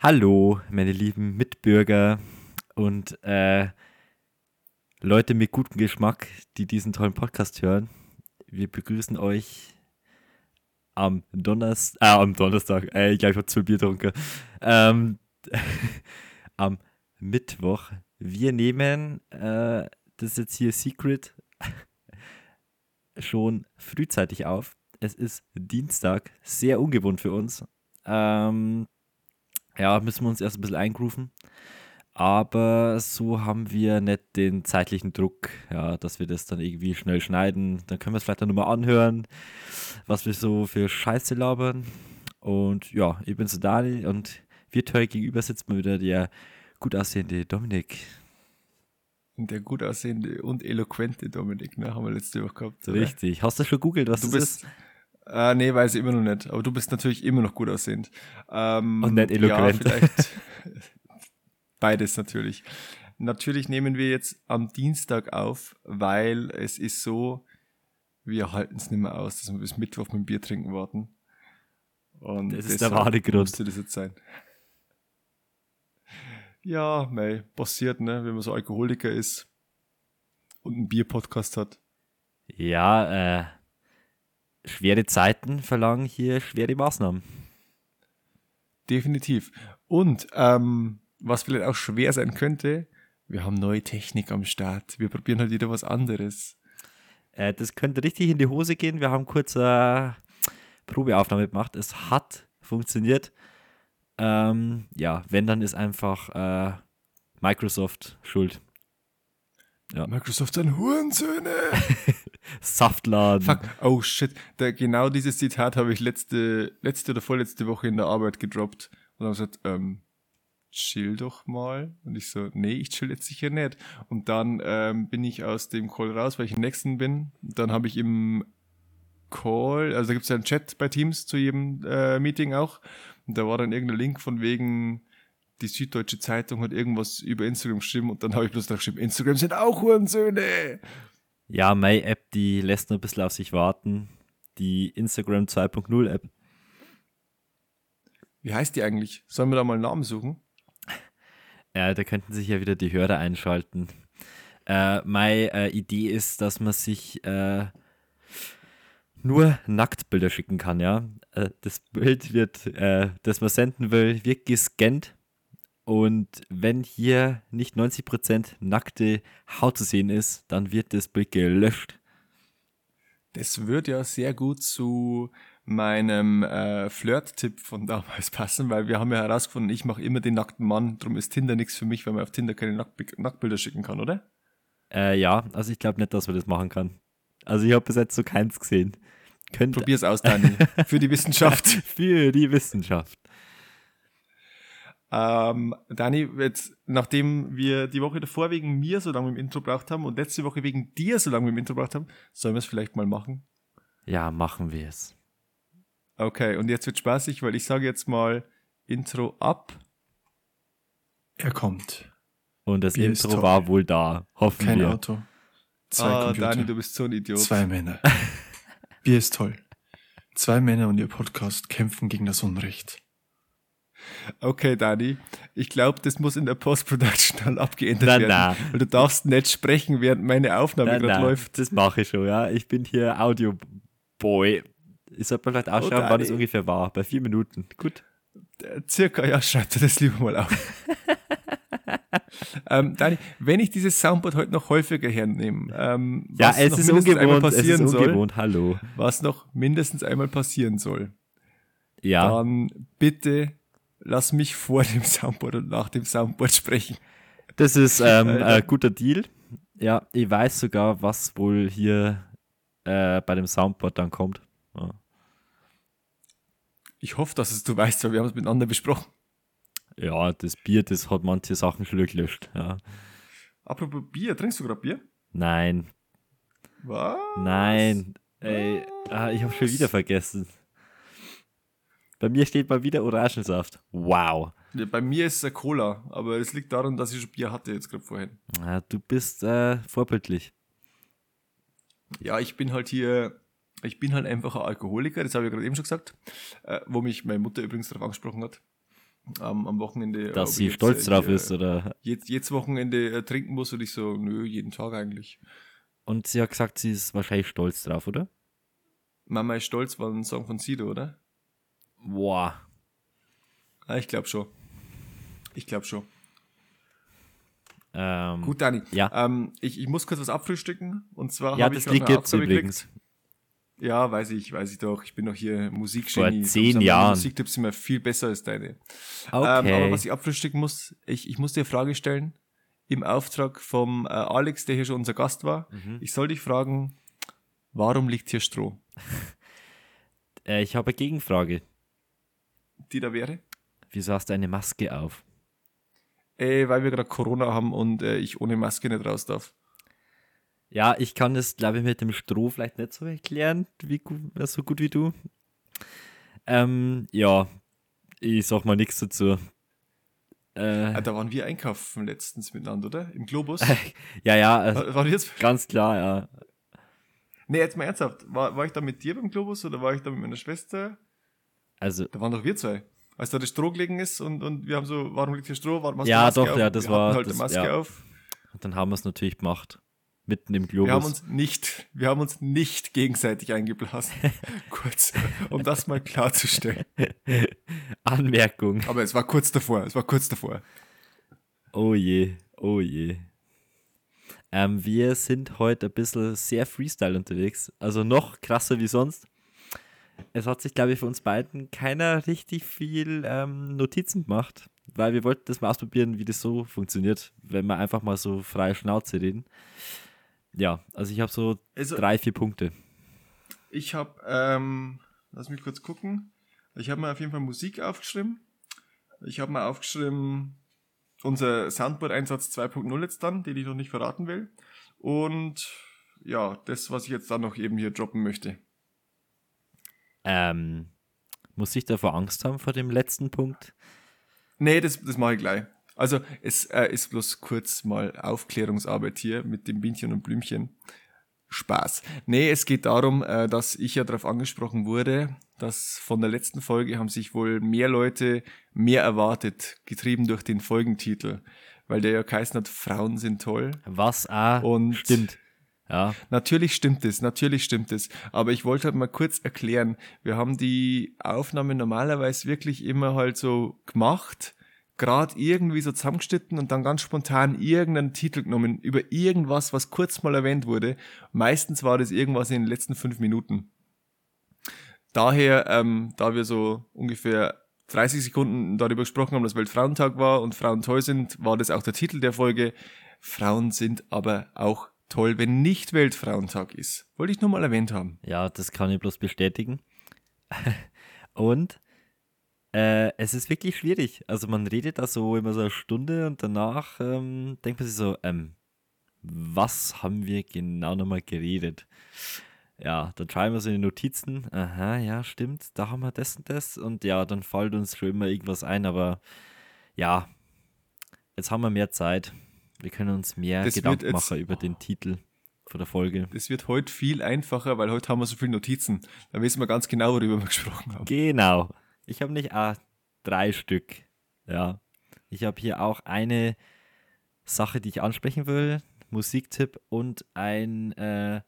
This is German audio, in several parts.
Hallo, meine lieben Mitbürger und äh, Leute mit gutem Geschmack, die diesen tollen Podcast hören. Wir begrüßen euch am Donnerstag, äh, am Donnerstag, äh, ich glaube, ich habe zwei Bier getrunken, ähm, am Mittwoch. Wir nehmen, äh, das ist jetzt hier Secret, schon frühzeitig auf. Es ist Dienstag, sehr ungewohnt für uns. Ähm, ja, müssen wir uns erst ein bisschen eingrooven. Aber so haben wir nicht den zeitlichen Druck, ja, dass wir das dann irgendwie schnell schneiden. Dann können wir es vielleicht dann nochmal anhören, was wir so für Scheiße labern. Und ja, ich bin so Dani und virtuell gegenüber sitzt mir wieder der gut aussehende Dominik. Der gut aussehende und eloquente Dominik, ne, haben wir letzte Woche gehabt. Oder? Richtig. Hast du schon googelt, was du das bist, ist? Äh, nee, weiß ich immer noch nicht. Aber du bist natürlich immer noch gut aussehend. Ähm, Und nicht eloquent. Ja, vielleicht beides natürlich. Natürlich nehmen wir jetzt am Dienstag auf, weil es ist so, wir halten es nicht mehr aus, dass wir bis Mittwoch mit dem Bier trinken warten. Und Das ist der wahre Grund. Musste das jetzt sein. Ja, mei, passiert, ne, wenn man so Alkoholiker ist und einen Bierpodcast hat. Ja, äh, schwere Zeiten verlangen hier schwere Maßnahmen. Definitiv. Und ähm, was vielleicht auch schwer sein könnte, wir haben neue Technik am Start. Wir probieren halt wieder was anderes. Äh, das könnte richtig in die Hose gehen. Wir haben kurz eine Probeaufnahme gemacht. Es hat funktioniert. Ähm, ja, wenn, dann ist einfach äh, Microsoft schuld. Ja. Microsoft sind Hurensöhne. Saftladen. Fuck. Oh shit. Da, genau dieses Zitat habe ich letzte, letzte oder vorletzte Woche in der Arbeit gedroppt. Und haben gesagt, ähm, chill doch mal. Und ich so, nee, ich chill jetzt sicher nicht. Und dann ähm, bin ich aus dem Call raus, weil ich im nächsten bin. Dann habe ich im Call, also da gibt es ja einen Chat bei Teams zu jedem äh, Meeting auch. Und da war dann irgendein Link von wegen, die Süddeutsche Zeitung hat irgendwas über Instagram geschrieben und dann habe ich bloß da geschrieben, Instagram sind auch Hurensöhne. Ja, meine App, die lässt nur ein bisschen auf sich warten. Die Instagram 2.0 App. Wie heißt die eigentlich? Sollen wir da mal einen Namen suchen? Ja, da könnten sich ja wieder die Hörer einschalten. Äh, meine äh, Idee ist, dass man sich äh, nur Nacktbilder schicken kann, ja. Äh, das Bild wird, äh, das man senden will, wird gescannt. Und wenn hier nicht 90% nackte Haut zu sehen ist, dann wird das Bild gelöscht. Das wird ja sehr gut zu meinem äh, Flirt-Tipp von damals passen, weil wir haben ja herausgefunden, ich mache immer den nackten Mann, darum ist Tinder nichts für mich, weil man auf Tinder keine Nackt Nacktbilder schicken kann, oder? Äh, ja, also ich glaube nicht, dass man das machen kann. Also ich habe bis jetzt so keins gesehen. Könnt Probier's aus, Dani. Für die Wissenschaft. für die Wissenschaft. Ähm, Dani, jetzt, nachdem wir die Woche davor wegen mir so lange im Intro braucht haben und letzte Woche wegen dir so lange im Intro braucht haben, sollen wir es vielleicht mal machen? Ja, machen wir es. Okay, und jetzt wird spaßig, weil ich sage jetzt mal Intro ab. Er kommt. Und das Bier ist Intro war wohl da. Hoffen Kein wir. Auto. Zwei ah, Computer. Dani, du bist so ein Idiot. Zwei Männer. Bier ist toll. Zwei Männer und ihr Podcast kämpfen gegen das Unrecht. Okay, Dani, ich glaube, das muss in der Post-Production dann abgeändert Na, werden. na. Weil du darfst nicht sprechen, während meine Aufnahme gerade läuft. das mache ich schon, ja. Ich bin hier Audio-Boy. Ich sollte mal vielleicht ausschauen, Oh, wann es ungefähr war. Bei vier Minuten. Gut. Äh, Circa, ja, schreib dir das lieber mal auf. ähm, Dani, wenn ich dieses Soundboard heute noch häufiger hernehme, ähm, Ja, was es noch ist mindestens einmal ungewohnt. Es ist passieren soll, ungewohnt. Hallo. was noch mindestens einmal passieren soll, Ja, dann bitte lass mich vor dem Soundboard und nach dem Soundboard sprechen. das ist ähm, ein guter Deal. Ja, ich weiß sogar, was wohl hier äh, bei dem Soundboard dann kommt. Ja. Ich hoffe, dass es du weißt, weil wir haben es miteinander besprochen. ja, das Bier, das hat manche Sachen schon gelöscht. Ja. Apropos Bier, trinkst du gerade Bier? Nein, Was? Nein, ey, ah, ich habe schon wieder vergessen. Bei mir steht mal wieder Orangensaft. Wow. Ja, bei mir ist es Cola, aber es liegt daran, dass ich schon Bier hatte jetzt gerade vorhin. Ja, du bist äh, vorbildlich. Ja, ich bin halt hier, ich bin halt einfach ein Alkoholiker, das habe ich gerade eben schon gesagt, äh, wo mich meine Mutter übrigens darauf angesprochen hat. am, am Wochenende. Dass sie ich stolz jetzt, drauf äh, ist, oder? Jetzt, jetzt Wochenende äh, trinken muss und ich so, nö, jeden Tag eigentlich. Und sie hat gesagt, sie ist wahrscheinlich stolz drauf, oder? Mama ist stolz war ein Song von Sido, oder? Boah. Ah, ich glaube schon. Ich glaube schon. Ähm, Gut, Dani. Ja. Ähm, ich, ich muss kurz was abfrühstucken. Und zwar ja, habe ich das gerade Lied gibt's übrigens. Ja, weiß ich, weiß ich doch. Ich bin doch hier Musikgenie. Vor zehn sind Jahren. Musiktipps immer viel besser als deine. Okay. Ähm, aber was ich abfrühstücken muss, ich, ich muss dir eine Frage stellen. Im Auftrag vom äh, Alex, der hier schon unser Gast war. Mhm. Ich soll dich fragen, warum liegt hier Stroh? äh, ich habe eine Gegenfrage. Die da wäre? Wieso hast du eine Maske auf? Äh, weil wir gerade Corona haben und äh, ich ohne Maske nicht raus darf. Ja, ich kann das, glaube ich, mit dem Stroh vielleicht nicht so erklären, wie gut, äh, so gut wie du. Ähm, ja, ich sag mal nichts dazu. Ah, Äh, da waren wir einkaufen letztens miteinander, oder? Im Globus. ja, ja, äh, War- wir jetzt? ganz klar, ja. Nee, jetzt mal ernsthaft. War, war ich da mit dir beim Globus oder war ich da mit meiner Schwester? Also, Da waren doch wir zwei. Als da das Stroh gelegen ist und, und wir haben so, warum liegt hier Stroh? Warum hast du Ja, Maske doch, auf? ja, das wir war- halt das- Maske ja. auf. dann haben wir es natürlich gemacht. Mitten im Globus. Wir haben uns nicht, wir haben uns nicht gegenseitig eingeblasen. kurz, um das mal klarzustellen. Anmerkung. Aber es war kurz davor, es war kurz davor. Oh je, oh je. Ähm, wir sind heute ein bisschen sehr Freestyle unterwegs. Also noch krasser wie sonst. Es hat sich, glaube ich, für uns beiden keiner richtig viel ähm, Notizen gemacht, weil wir wollten das mal ausprobieren, wie das so funktioniert, wenn wir einfach mal so freie Schnauze reden. Ja, also ich habe so Also, drei, vier Punkte. ich habe, ähm, lass mich kurz gucken. Ich habe mir auf jeden Fall Musik aufgeschrieben. Ich habe mir aufgeschrieben, unser Soundboard-Einsatz 2.0 jetzt dann, den ich noch nicht verraten will. Und ja, das, was ich jetzt dann noch eben hier droppen möchte. Ähm, muss ich davor Angst haben vor dem letzten Punkt? Nee, das, das mache ich gleich. Also es äh, ist bloß kurz mal Aufklärungsarbeit hier mit dem Bienchen und Blümchen. Spaß. Nee, es geht darum, äh, dass ich ja darauf angesprochen wurde, dass von der letzten Folge haben sich wohl mehr Leute mehr erwartet, getrieben durch den Folgentitel, weil der ja geheißen hat, Frauen sind toll. Was? Ah, Und- stimmt. Ja, Natürlich stimmt es, natürlich stimmt es. Aber ich wollte halt mal kurz erklären, wir haben die Aufnahme normalerweise wirklich immer halt so gemacht, gerade irgendwie so zusammengeschnitten und dann ganz spontan irgendeinen Titel genommen über irgendwas, was kurz mal erwähnt wurde. Meistens war das irgendwas in den letzten fünf Minuten. Daher, ähm, da wir so ungefähr 30 Sekunden darüber gesprochen haben, dass Weltfrauentag war und Frauen toll sind, war das auch der Titel der Folge. Frauen sind aber auch toll, wenn nicht Weltfrauentag ist. Wollte ich nur mal erwähnt haben. Ja, das kann ich bloß bestätigen. Und äh, es ist wirklich schwierig. Also man redet da so immer so eine Stunde und danach ähm, denkt man sich so, ähm, was haben wir genau nochmal geredet? Ja, dann schreiben wir so in die Notizen, aha, ja, stimmt, da haben wir das und das und ja, dann fällt uns schon immer irgendwas ein, aber ja, jetzt haben wir mehr Zeit. Wir können uns mehr Das Gedanken machen über den Titel von der Folge. Das wird heute viel einfacher, weil heute haben wir so viele Notizen. Da wissen wir ganz genau, worüber wir gesprochen haben. Genau. Ich habe nicht ah, drei Stück. Ja. Ich habe hier auch eine Sache, die ich ansprechen will, Musiktipp und ein, äh,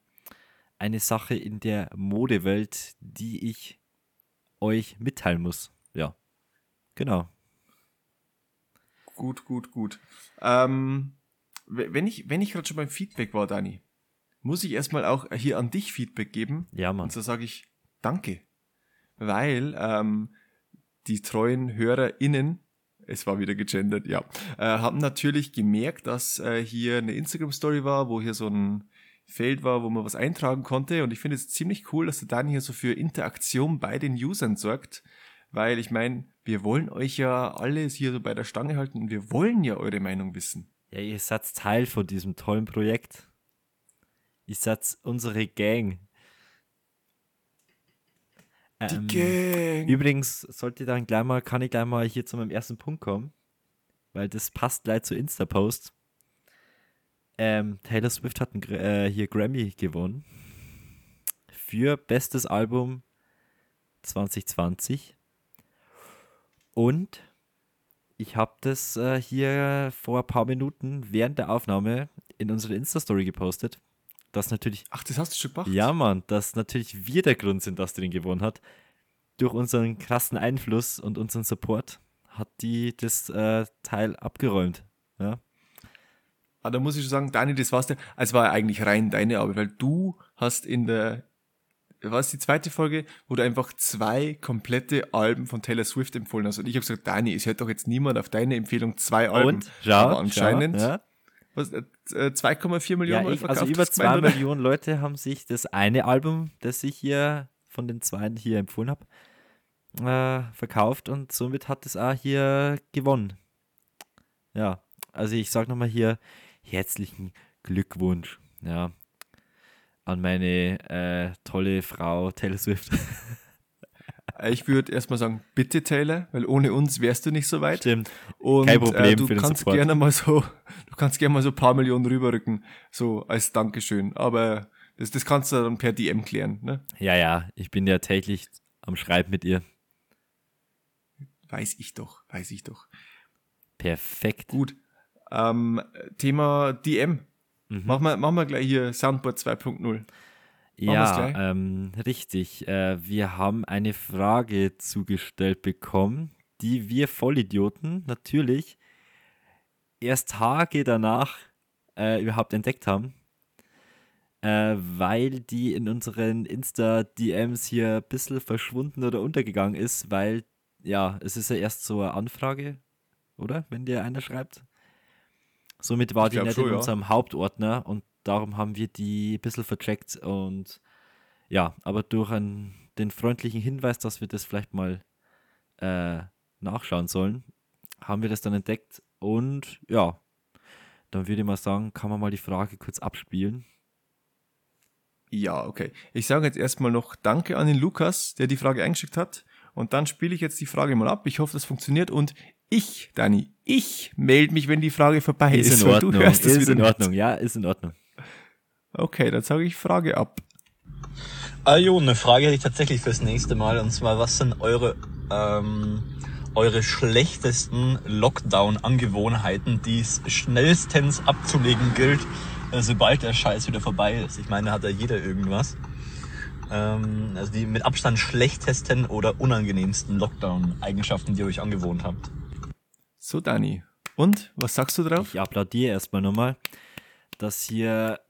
eine Sache in der Modewelt, die ich euch mitteilen muss. Ja. Genau. Gut, gut, gut. Ähm, wenn ich, wenn ich gerade schon beim Feedback war, Dani, muss ich erstmal auch hier an dich Feedback geben. Ja, Mann. Und so sage ich Danke. Weil ähm, die treuen HörerInnen, es war wieder gegendert, ja, äh, haben natürlich gemerkt, dass äh, hier eine Instagram-Story war, wo hier so ein Feld war, wo man was eintragen konnte. Und ich finde es ziemlich cool, dass der Dani hier so für Interaktion bei den Usern sorgt. Weil ich meine, wir wollen euch ja alles hier so bei der Stange halten und wir wollen ja eure Meinung wissen. Ja, ihr seid Teil von diesem tollen Projekt. Ihr seid unsere Gang. Die Ähm, Gang. Übrigens, sollte dann gleich mal, kann ich gleich mal hier zu meinem ersten Punkt kommen, weil das passt gleich zu Insta-Post. Ähm, Taylor Swift hat einen, äh, hier Grammy gewonnen für bestes Album 2020 und ich habe das äh, hier vor ein paar Minuten während der Aufnahme in unsere Insta-Story gepostet. Das natürlich, Ach, das hast du schon gemacht? ja Mann, dass natürlich wir der Grund sind, dass die den gewonnen hat. Durch unseren krassen Einfluss und unseren Support hat die das äh, Teil abgeräumt. Ja. Ah, da muss ich schon sagen, Dani, das war's. Also es war ja eigentlich rein deine Arbeit, weil du hast in der, was die zweite Folge, wo du einfach zwei komplette Alben von Taylor Swift empfohlen hast. Und ich habe gesagt, Dani, es hört doch jetzt niemand auf deine Empfehlung zwei Alben. Und schau, Aber anscheinend schau, ja. was, äh, 2,4 Millionen Ja, ich, also über das zwei zweite, oder? Millionen Leute haben sich das eine Album, das ich hier von den zwei hier empfohlen habe, äh, verkauft und somit hat es auch hier gewonnen. Ja, also ich sage nochmal hier herzlichen Glückwunsch, ja, an meine äh, tolle Frau Taylor Swift. Ich würde erstmal sagen, bitte Taylor, weil ohne uns wärst du nicht so weit. Stimmt. Und Kein Problem äh, du für den kannst Support. gerne mal so, du kannst gerne mal so ein paar Millionen rüberrücken, so als Dankeschön. Aber das, das kannst du dann per DM klären, ne? Ja, ja, ich bin ja täglich am Schreiben mit ihr. Weiß ich doch, weiß ich doch. Perfekt. Gut. Ähm, Thema DM. Mhm. Machen, wir, wir gleich hier Soundboard 2.0. wir's Ja, ähm, richtig. Äh, wir haben eine Frage zugestellt bekommen, die wir Vollidioten natürlich erst Tage danach äh, überhaupt entdeckt haben, äh, weil die in unseren Insta-DMs hier ein bisschen verschwunden oder untergegangen ist, weil, ja, es ist ja erst so eine Anfrage, oder? Wenn dir einer schreibt. Somit war Ich die nicht schon, in ja. unserem Hauptordner und darum haben wir die ein bisschen vercheckt und ja, aber durch einen, den freundlichen Hinweis, dass wir das vielleicht mal äh, nachschauen sollen, haben wir das dann entdeckt und ja, dann würde ich mal sagen, kann man mal die Frage kurz abspielen. Ja, okay. Ich sage jetzt erstmal noch Danke an den Lukas, der die Frage eingeschickt hat. Und dann spiele ich jetzt die Frage mal ab. Ich hoffe, das funktioniert. Und ich, Dani, ich melde mich, wenn die Frage vorbei ist. Ist in Ordnung, Du hörst es ist in nicht. Ordnung, ja, ist in Ordnung. Okay, dann sage ich Frage ab. Ah jo, eine Frage hätte ich tatsächlich fürs nächste Mal. Und zwar, was sind eure, ähm, eure schlechtesten Lockdown-Angewohnheiten, die es schnellstens abzulegen gilt, äh, sobald der Scheiß wieder vorbei ist? Ich meine, da hat ja jeder irgendwas. Ähm, also die mit Abstand schlechtesten oder unangenehmsten Lockdown-Eigenschaften, die ihr euch angewohnt habt. So, Dani. Und, was sagst du drauf? Ich applaudiere erstmal nochmal, dass hier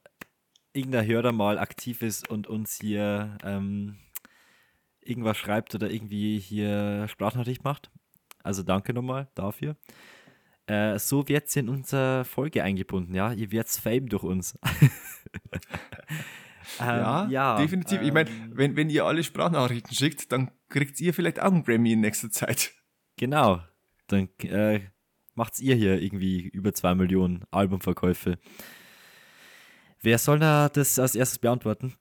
irgendein Hörer mal aktiv ist und uns hier ähm, irgendwas schreibt oder irgendwie hier Sprachnachricht macht. Also danke nochmal dafür. Äh, so wird in unsere Folge eingebunden, ja. Ihr werdet Fame durch uns. Ähm, Ja, definitiv. ich meine, ähm, wenn, wenn ihr alle Sprachnachrichten schickt, dann kriegt ihr vielleicht auch einen Grammy in nächster Zeit. Genau. Dann äh, macht's ihr hier irgendwie über zwei Millionen Albumverkäufe. Wer soll da das als erstes beantworten?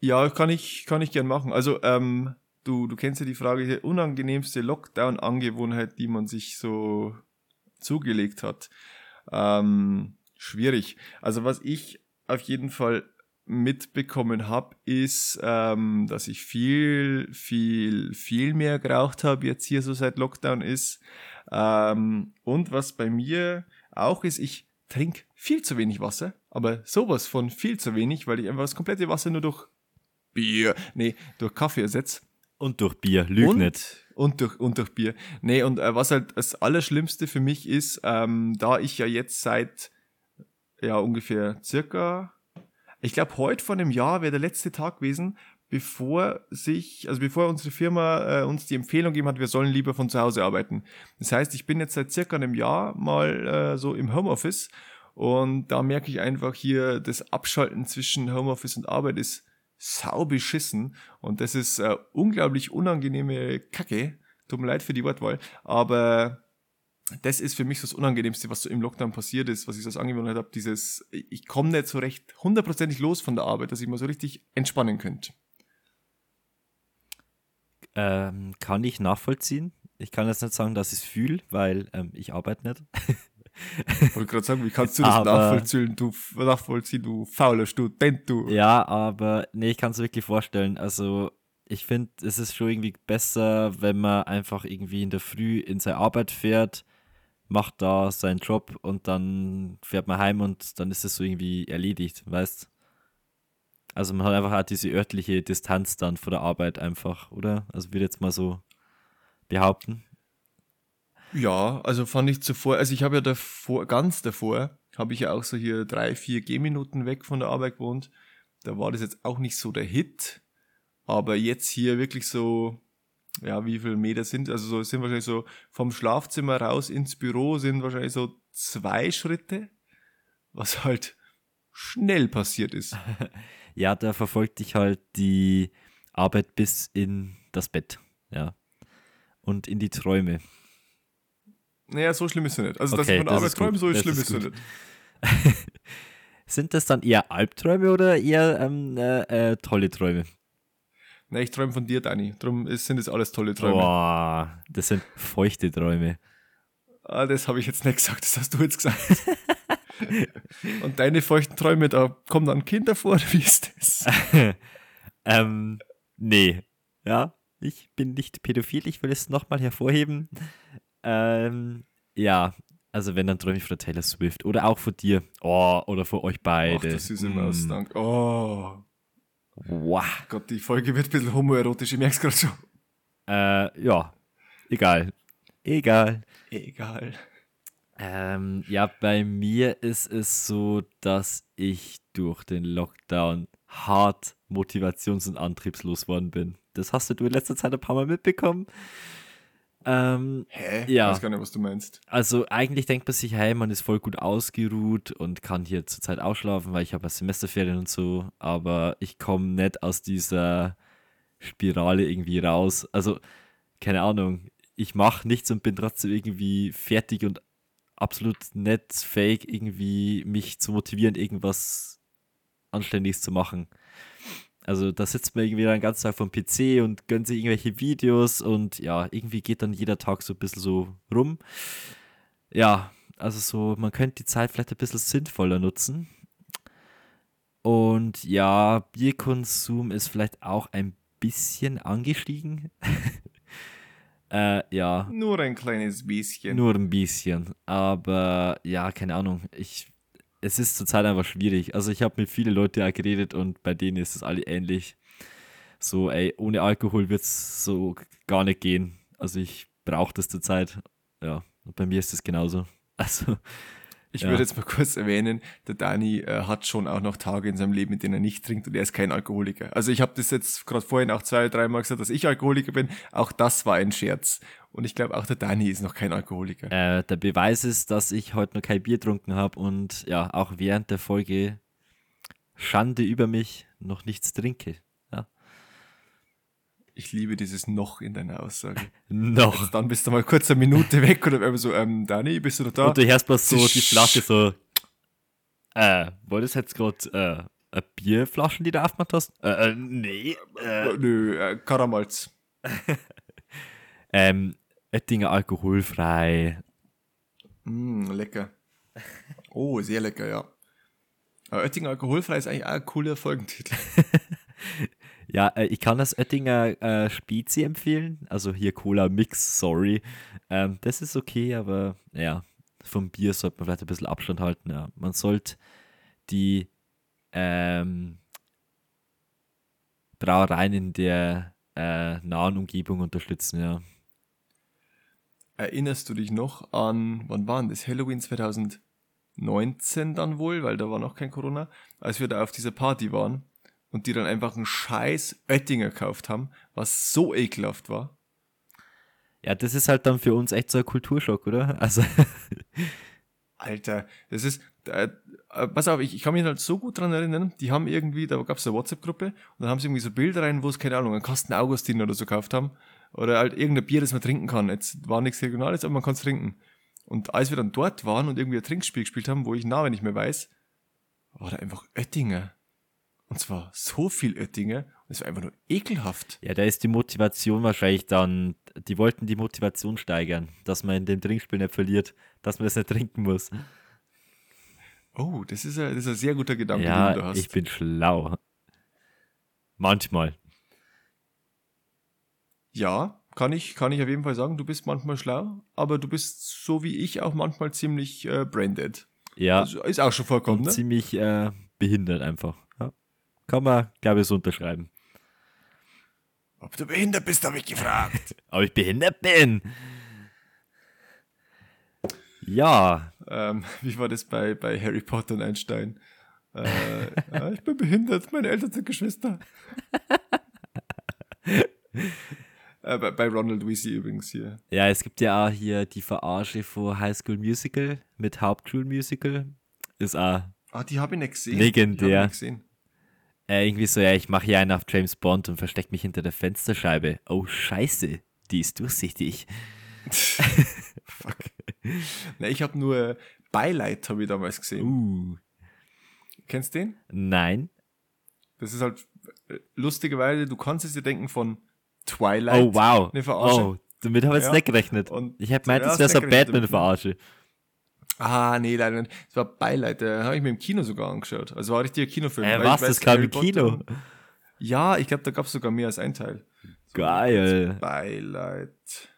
Ja, kann ich, kann ich gern machen. Also, ähm, du, du kennst ja die Frage, die unangenehmste Lockdown-Angewohnheit, die man sich so zugelegt hat. Ähm, schwierig. Also, was ich auf jeden Fall mitbekommen habe, ist, ähm, dass ich viel, viel, viel mehr geraucht habe, jetzt hier so seit Lockdown ist. Ähm, und was bei mir auch ist, ich trinke viel zu wenig Wasser, aber sowas von viel zu wenig, weil ich einfach das komplette Wasser nur durch Bier, nee, durch Kaffee ersetze. Und durch Bier, lüg und, nicht. Und durch, und durch Bier. Nee, und äh, was halt das Allerschlimmste für mich ist, ähm, da ich ja jetzt seit ja ungefähr circa, ich glaube heute vor einem Jahr wäre der letzte Tag gewesen, bevor sich, also bevor unsere Firma äh, uns die Empfehlung gegeben hat, wir sollen lieber von zu Hause arbeiten. Das heißt, ich bin jetzt seit circa einem Jahr mal äh, so im Homeoffice und da merke ich einfach hier, das Abschalten zwischen Homeoffice und Arbeit ist sau beschissen und das ist äh, unglaublich unangenehme Kacke. Tut mir leid für die Wortwahl, aber das ist für mich so das Unangenehmste, was so im Lockdown passiert ist, was ich so als Angewohnheit habe, dieses, ich komme nicht so recht hundertprozentig los von der Arbeit, dass ich mal so richtig entspannen könnte. Ähm, kann ich nachvollziehen. Ich kann jetzt nicht sagen, dass ich es fühle, weil ähm, ich arbeite nicht. Ich wollte gerade sagen, wie kannst du das Aber- nachvollziehen, du, nachvollziehen, du fauler Student, du. Ja, aber nee, ich kann es wirklich vorstellen. Also ich finde, es ist schon irgendwie besser, wenn man einfach irgendwie in der Früh in seine Arbeit fährt, macht da seinen Job und dann fährt man heim und dann ist es so irgendwie erledigt, weißt Also man hat einfach auch diese örtliche Distanz dann vor der Arbeit einfach, oder? Also würde jetzt mal so behaupten. Ja, also fand ich zuvor, also ich habe ja davor, ganz davor, habe ich ja auch so hier drei, vier Gehminuten weg von der Arbeit gewohnt. Da war das jetzt auch nicht so der Hit. Aber jetzt hier wirklich so, ja, wie viele Meter sind, also so, sind wahrscheinlich so vom Schlafzimmer raus ins Büro sind wahrscheinlich so zwei Schritte, was halt schnell passiert ist. Ja, da verfolgt dich halt die Arbeit bis in das Bett, ja. Und in die Träume. Naja, so schlimm ist es nicht. Also, dass Okay, ich von das Arbeit träume, so Das schlimm ist ist es nicht. Sind das dann eher Albträume oder eher ähm, äh, äh, tolle Träume? Na, ich träume von dir, Dani. Darum ist, sind das alles tolle Träume. Boah, das sind feuchte Träume. Ah, das habe ich jetzt nicht gesagt, das hast du jetzt gesagt. Und deine feuchten Träume, da kommen dann Kinder vor, wie ist das? ähm, nee. Ja, ich bin nicht pädophil, ich will es nochmal hervorheben. Ähm, ja, also wenn, dann träume ich von der Taylor Swift. Oder auch von dir. Oh, oder von euch beide. Ach, das ist immer Mm. aus Dank. Oh Wow. Gott, die Folge wird ein bisschen homoerotisch, ich merke es gerade schon. Äh, ja, egal. Egal. Egal. Ähm, ja, bei mir ist es so, dass ich durch den Lockdown hart motivations- und antriebslos worden bin. Das hast du in letzter Zeit ein paar Mal mitbekommen. Ähm, Hä? Ja. Ich weiß gar nicht, was du meinst. also eigentlich denkt man sich, hey, man ist voll gut ausgeruht und kann hier zurzeit ausschlafen, weil ich habe Semesterferien und so, aber ich komme nicht aus dieser Spirale irgendwie raus. Also, keine Ahnung, ich mache nichts und bin trotzdem irgendwie fertig und absolut nicht fähig, irgendwie mich zu motivieren, irgendwas Anständiges zu machen. Also da sitzt man irgendwie den ganzen Tag vom PC und gönnt sich irgendwelche Videos und ja, irgendwie geht dann jeder Tag so ein bisschen so rum. Ja, also so, man könnte die Zeit vielleicht ein bisschen sinnvoller nutzen. Und ja, Bierkonsum ist vielleicht auch ein bisschen angestiegen. äh, ja, Nur ein kleines bisschen. nur ein bisschen. Aber ja, keine Ahnung. Ich, es ist zurzeit einfach schwierig. Also ich habe mit vielen Leuten auch geredet und bei denen ist es alle ähnlich. So, ey, ohne Alkohol wird es so gar nicht gehen. Also ich brauche das zurzeit. Ja, und bei mir ist es genauso. Also, Ich Ja. würde jetzt mal kurz erwähnen, der Dani äh, hat schon auch noch Tage in seinem Leben, in denen er nicht trinkt und er ist kein Alkoholiker. Also ich habe das jetzt gerade vorhin auch zwei, dreimal gesagt, dass ich Alkoholiker bin. Auch das war ein Scherz. Und ich glaube, auch der Dani ist noch kein Alkoholiker. äh, der Beweis ist, dass ich heute noch kein Bier getrunken habe und ja, auch während der Folge Schande über mich noch nichts trinke. Ich liebe dieses noch in deiner Aussage. Noch. Dann bist du mal kurz eine Minute weg oder einfach so, ähm, Dani, bist du noch da? Und du hörst bloß so die. Flasche so. Äh, wolltest du jetzt gerade äh, eine Bierflaschen, die du aufgemacht hast? Äh, äh nee. Äh, Äh, Nö, äh, Karamalz. ähm, Oettinger alkoholfrei. Mm, lecker. Oh, sehr lecker, ja. Aber Oettinger alkoholfrei ist eigentlich auch ein cooler Folgentitel. Ja, äh, ich kann das Oettinger äh, Spezi empfehlen. Also hier Cola Mix, sorry. Ähm, das ist okay, aber ja, vom Bier sollte man vielleicht ein bisschen Abstand halten. Ja. Man sollte die ähm, Brauereien in der äh, nahen Umgebung unterstützen, ja. Erinnerst du dich noch an, wann war das? Halloween 2019 dann wohl, weil da war noch kein Corona, als wir da auf dieser Party waren und die dann einfach einen scheiß Oettinger gekauft haben, was so ekelhaft war. Ja, das ist halt dann für uns echt so ein Kulturschock, oder? Also, Alter, das ist, äh, äh, pass auf, ich, ich kann mich halt so gut dran erinnern, die haben irgendwie, da gab es eine WhatsApp-Gruppe und dann haben sie irgendwie so Bilder rein, wo es, keine Ahnung, einen Kasten Augustin oder so gekauft haben oder halt irgendein Bier, das man trinken kann. Jetzt war nichts Regionales, aber man kann es trinken. Und als wir dann dort waren und irgendwie ein Trinkspiel gespielt haben, wo ich Namen nicht mehr weiß, war da einfach Oettinger. Und zwar so viel Oettinger und es war einfach nur ekelhaft. ja, da ist die Motivation wahrscheinlich dann, die wollten die Motivation steigern, dass man in dem Trinkspiel nicht verliert, dass man das nicht trinken muss. Oh, das ist ein, das ist ein sehr guter Gedanke, den du Ja, hast. ich bin schlau. Manchmal. Ja, kann ich, kann ich auf jeden Fall sagen, du bist manchmal schlau, aber du bist so wie ich auch manchmal ziemlich äh, braindead. Ja, Also, ist auch schon vorkommen, und ne? ziemlich äh, behindert einfach. Kann man, glaube ich, so unterschreiben. Ob du behindert bist, habe ich gefragt. Ob ich behindert bin? Ja, ähm, wie war das bei, bei Harry Potter und Einstein? Äh, ja, ich bin behindert, meine Eltern sind Geschwister. äh, bei, bei Ronald Weasley übrigens hier. ja, es gibt ja auch hier die Verarsche vor High School Musical mit Hauptschulmusical. Ist auch Ah, die habe ich nicht gesehen. Legendär. Die hab ich nicht gesehen. Äh, irgendwie so, ja, ich mache hier einen auf James Bond und verstecke mich hinter der Fensterscheibe. Oh, scheiße, die ist durchsichtig. Fuck. Na, ich habe nur Beileid, habe ich damals gesehen. Uh, Kennst du den? nein. Das ist halt äh, lustigerweise, du kannst es dir denken von Twilight. Oh, wow. Eine Verarsche. Oh, damit habe ich jetzt Ja. nicht gerechnet. Und- ich hätte meint, das wäre so. Batman-Verarsche. Ah, nee, leider nicht. Das war Beileid, der habe ich mir im Kino sogar angeschaut. Also war ein richtiger Kinofilm. Äh, was, weiß, das kam im Kino? Ja, ich glaube, da gab es sogar mehr als ein Teil. So, Geil. Beileid.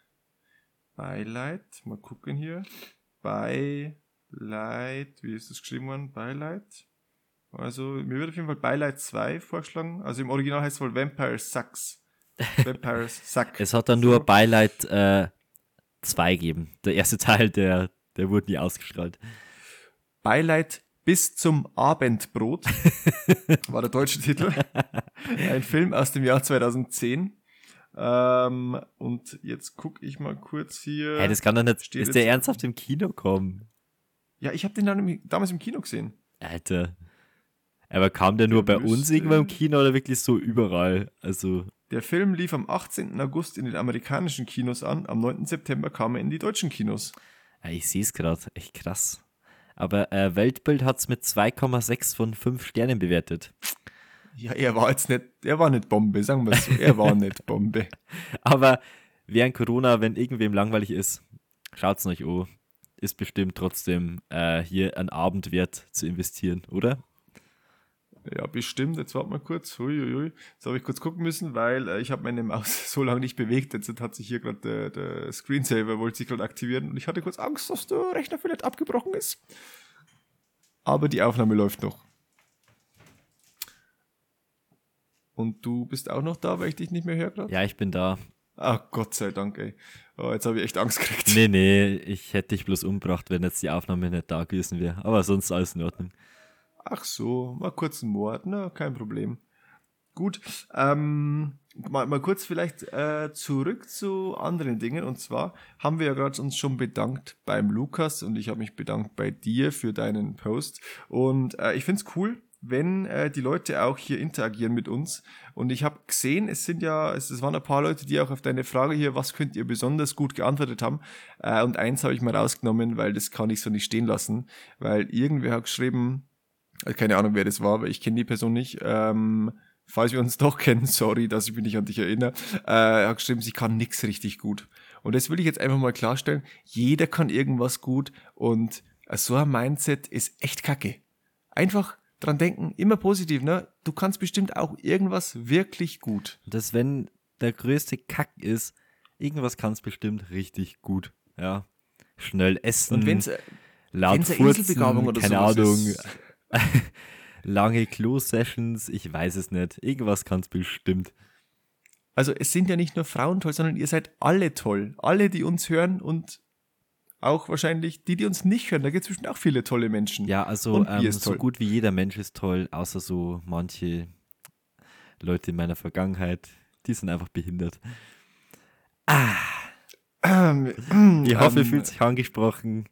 Beileid. Mal gucken hier. Beileid. Wie ist das geschrieben worden? Beileid. Also, mir wird auf jeden Fall Beileid 2 vorgeschlagen. Also im Original heißt es wohl Vampire Sucks. Vampire Suck. Es hat dann nur Beileid äh, 2 gegeben. Der erste Teil, der, der wurde nie ausgestrahlt. Beileid bis zum Abendbrot war der deutsche Titel. Ein Film aus dem Jahr 2010. Ähm, und jetzt gucke ich mal kurz hier. Hey, das kann doch nicht. Ist der ernsthaft im Kino kommen? ja, ich habe den dann im, damals im Kino gesehen. Alter. Aber kam der nur Der bei uns irgendwann im Kino oder wirklich so überall? Also, Der Film lief am 18. August in den amerikanischen Kinos an. Am 9. September kam er in die deutschen Kinos. Ja, ich sehe es gerade. Echt krass. Aber äh, Weltbild hat es mit 2,6 von 5 Sternen bewertet. Ja, er war jetzt nicht, er war nicht Bombe, sagen wir so. Er war nicht Bombe. Aber während Corona, wenn irgendwem langweilig ist, schaut's euch an. Ist bestimmt trotzdem äh, hier ein Abend wert zu investieren, oder? Ja, bestimmt. Jetzt warte mal kurz. Huiuiui. Jetzt habe ich kurz gucken müssen, weil äh, ich habe meine Maus so lange nicht bewegt. Jetzt hat sich hier gerade der, der Screensaver wollte sich gerade aktivieren und ich hatte kurz Angst, dass der Rechner vielleicht abgebrochen ist. Aber die Aufnahme läuft noch. Und du bist auch noch da, weil ich dich nicht mehr höre gerade? Ja, ich bin da. Ah, Gott sei Dank, ey. Oh, jetzt habe ich echt Angst gekriegt. Nee, nee, ich hätte dich bloß umgebracht, wenn jetzt die Aufnahme nicht da gewesen wäre. Aber sonst alles in Ordnung. Ach so, mal kurz ein Mord, na, kein Problem. Gut, ähm, mal, mal kurz vielleicht äh, zurück zu anderen Dingen. Und zwar haben wir ja gerade uns schon bedankt beim Lukas und ich habe mich bedankt bei dir für deinen Post. Und äh, ich find's cool, wenn äh, die Leute auch hier interagieren mit uns. Und ich habe gesehen, es sind ja, es, es waren ein paar Leute, die auch auf deine Frage hier, was könnt ihr besonders gut geantwortet haben. Äh, und eins habe ich mal rausgenommen, weil das kann ich so nicht stehen lassen. Weil irgendwer hat geschrieben, äh, keine Ahnung, wer das war, aber ich kenne die Person nicht. Ähm, falls wir uns doch kennen, sorry, dass ich mich nicht an dich erinnere, äh, hat geschrieben, sie kann nix richtig gut. Und das will ich jetzt einfach mal klarstellen. Jeder kann irgendwas gut und äh, so ein Mindset ist echt kacke. Einfach dran denken, immer positiv, ne? Du kannst bestimmt auch irgendwas wirklich gut. Dass wenn der größte Kack ist, irgendwas kannst bestimmt richtig gut. Ja. Schnell essen, Und wenn's, äh, laut wenn's furzen, Inselbegabung oder keine Ahnung, ist, lange Klo-Sessions, ich weiß es nicht. Irgendwas kannst bestimmt. Also es sind ja nicht nur Frauen toll, sondern ihr seid alle toll. Alle, die uns hören und auch wahrscheinlich die, die uns nicht hören. Da gibt es bestimmt auch viele tolle Menschen. Ja, also ähm, so gut wie jeder Mensch ist toll, außer so manche Leute in meiner Vergangenheit, die sind einfach behindert. Ähm, Ich hoffe, ihr ähm, fühlt sich angesprochen.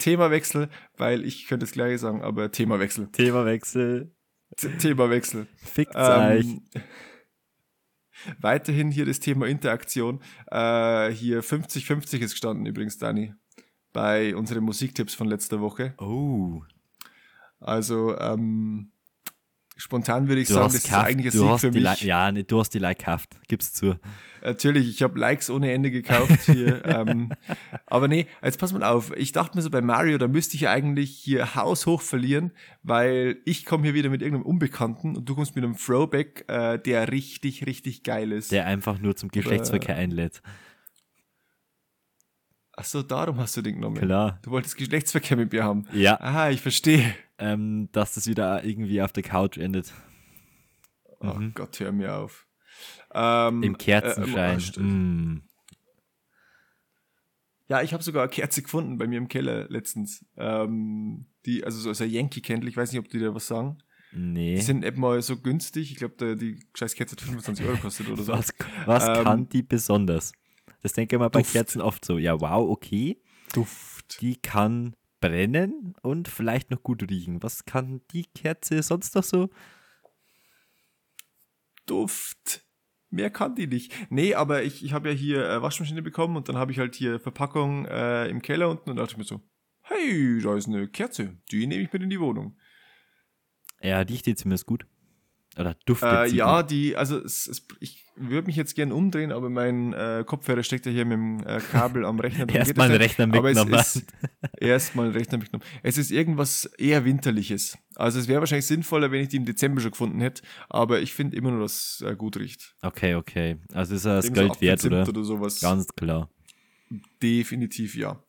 Themawechsel, weil ich könnte das gleiche sagen, aber Themawechsel. Themawechsel. T Themawechsel. Fickt's euch. Ähm, weiterhin hier das Thema Interaktion. Äh, hier 50-50 ist gestanden übrigens, Dani, bei unseren Musiktipps von letzter Woche. Oh. Also, ähm, spontan würde ich Du sagen, das ist gekauft, eigentlich ein Sieg für mich. Li Ja, nee, du hast die Like gekauft. Gib's zu. Natürlich, ich habe Likes ohne Ende gekauft hier. ähm, aber nee, jetzt pass mal auf. Ich dachte mir so bei Mario, da müsste ich eigentlich hier haushoch verlieren, weil ich komme hier wieder mit irgendeinem Unbekannten und du kommst mit einem Throwback, äh, der richtig, richtig geil ist. Der einfach nur zum Geschlechtsverkehr einlädt. Ach so, darum hast du den genommen. Klar. Du wolltest Geschlechtsverkehr mit mir haben. Ja, Aha, ich verstehe. Ähm, dass das wieder irgendwie auf der Couch endet. Oh Mhm. Gott, hör mir auf. Ähm, Im Kerzenschein. Äh, äh, mm. Ja, ich habe sogar eine Kerze gefunden bei mir im Keller letztens. Ähm, die, also so, so ein Yankee-Candle, ich weiß nicht, ob die dir was sagen. Nee. Die sind eben mal so günstig. Ich glaube, die scheiß Kerze hat 25 Euro gekostet oder so. Was, was Ähm, kann die besonders? Das denke ich mal bei Duft. Kerzen oft so. Ja, wow, okay. Duft. Die kann brennen und vielleicht noch gut riechen. Was kann die Kerze sonst noch so? Duft. Mehr kann die nicht. Nee, aber ich, ich habe ja hier äh, Waschmaschine bekommen und dann habe ich halt hier Verpackung äh, im Keller unten und dachte ich mir so, hey, da ist eine Kerze. Die nehme ich mit in die Wohnung. Ja, riecht die zumindest gut. Oder duftet Äh, sie ja, gut. die, also es, es, ich würde mich jetzt gern umdrehen, aber mein äh, Kopfhörer steckt ja hier mit dem äh, Kabel am Rechner. Erstmal nicht. Rechner mitgenommen. erstmal einen Rechner mitgenommen. Es ist irgendwas eher Winterliches. Also es wäre wahrscheinlich sinnvoller, wenn ich die im Dezember schon gefunden hätte, aber ich finde immer nur, dass es äh, gut riecht. Okay, okay. Also ist das Irgend so Geld wert, oder? oder sowas. Ganz klar. Definitiv ja.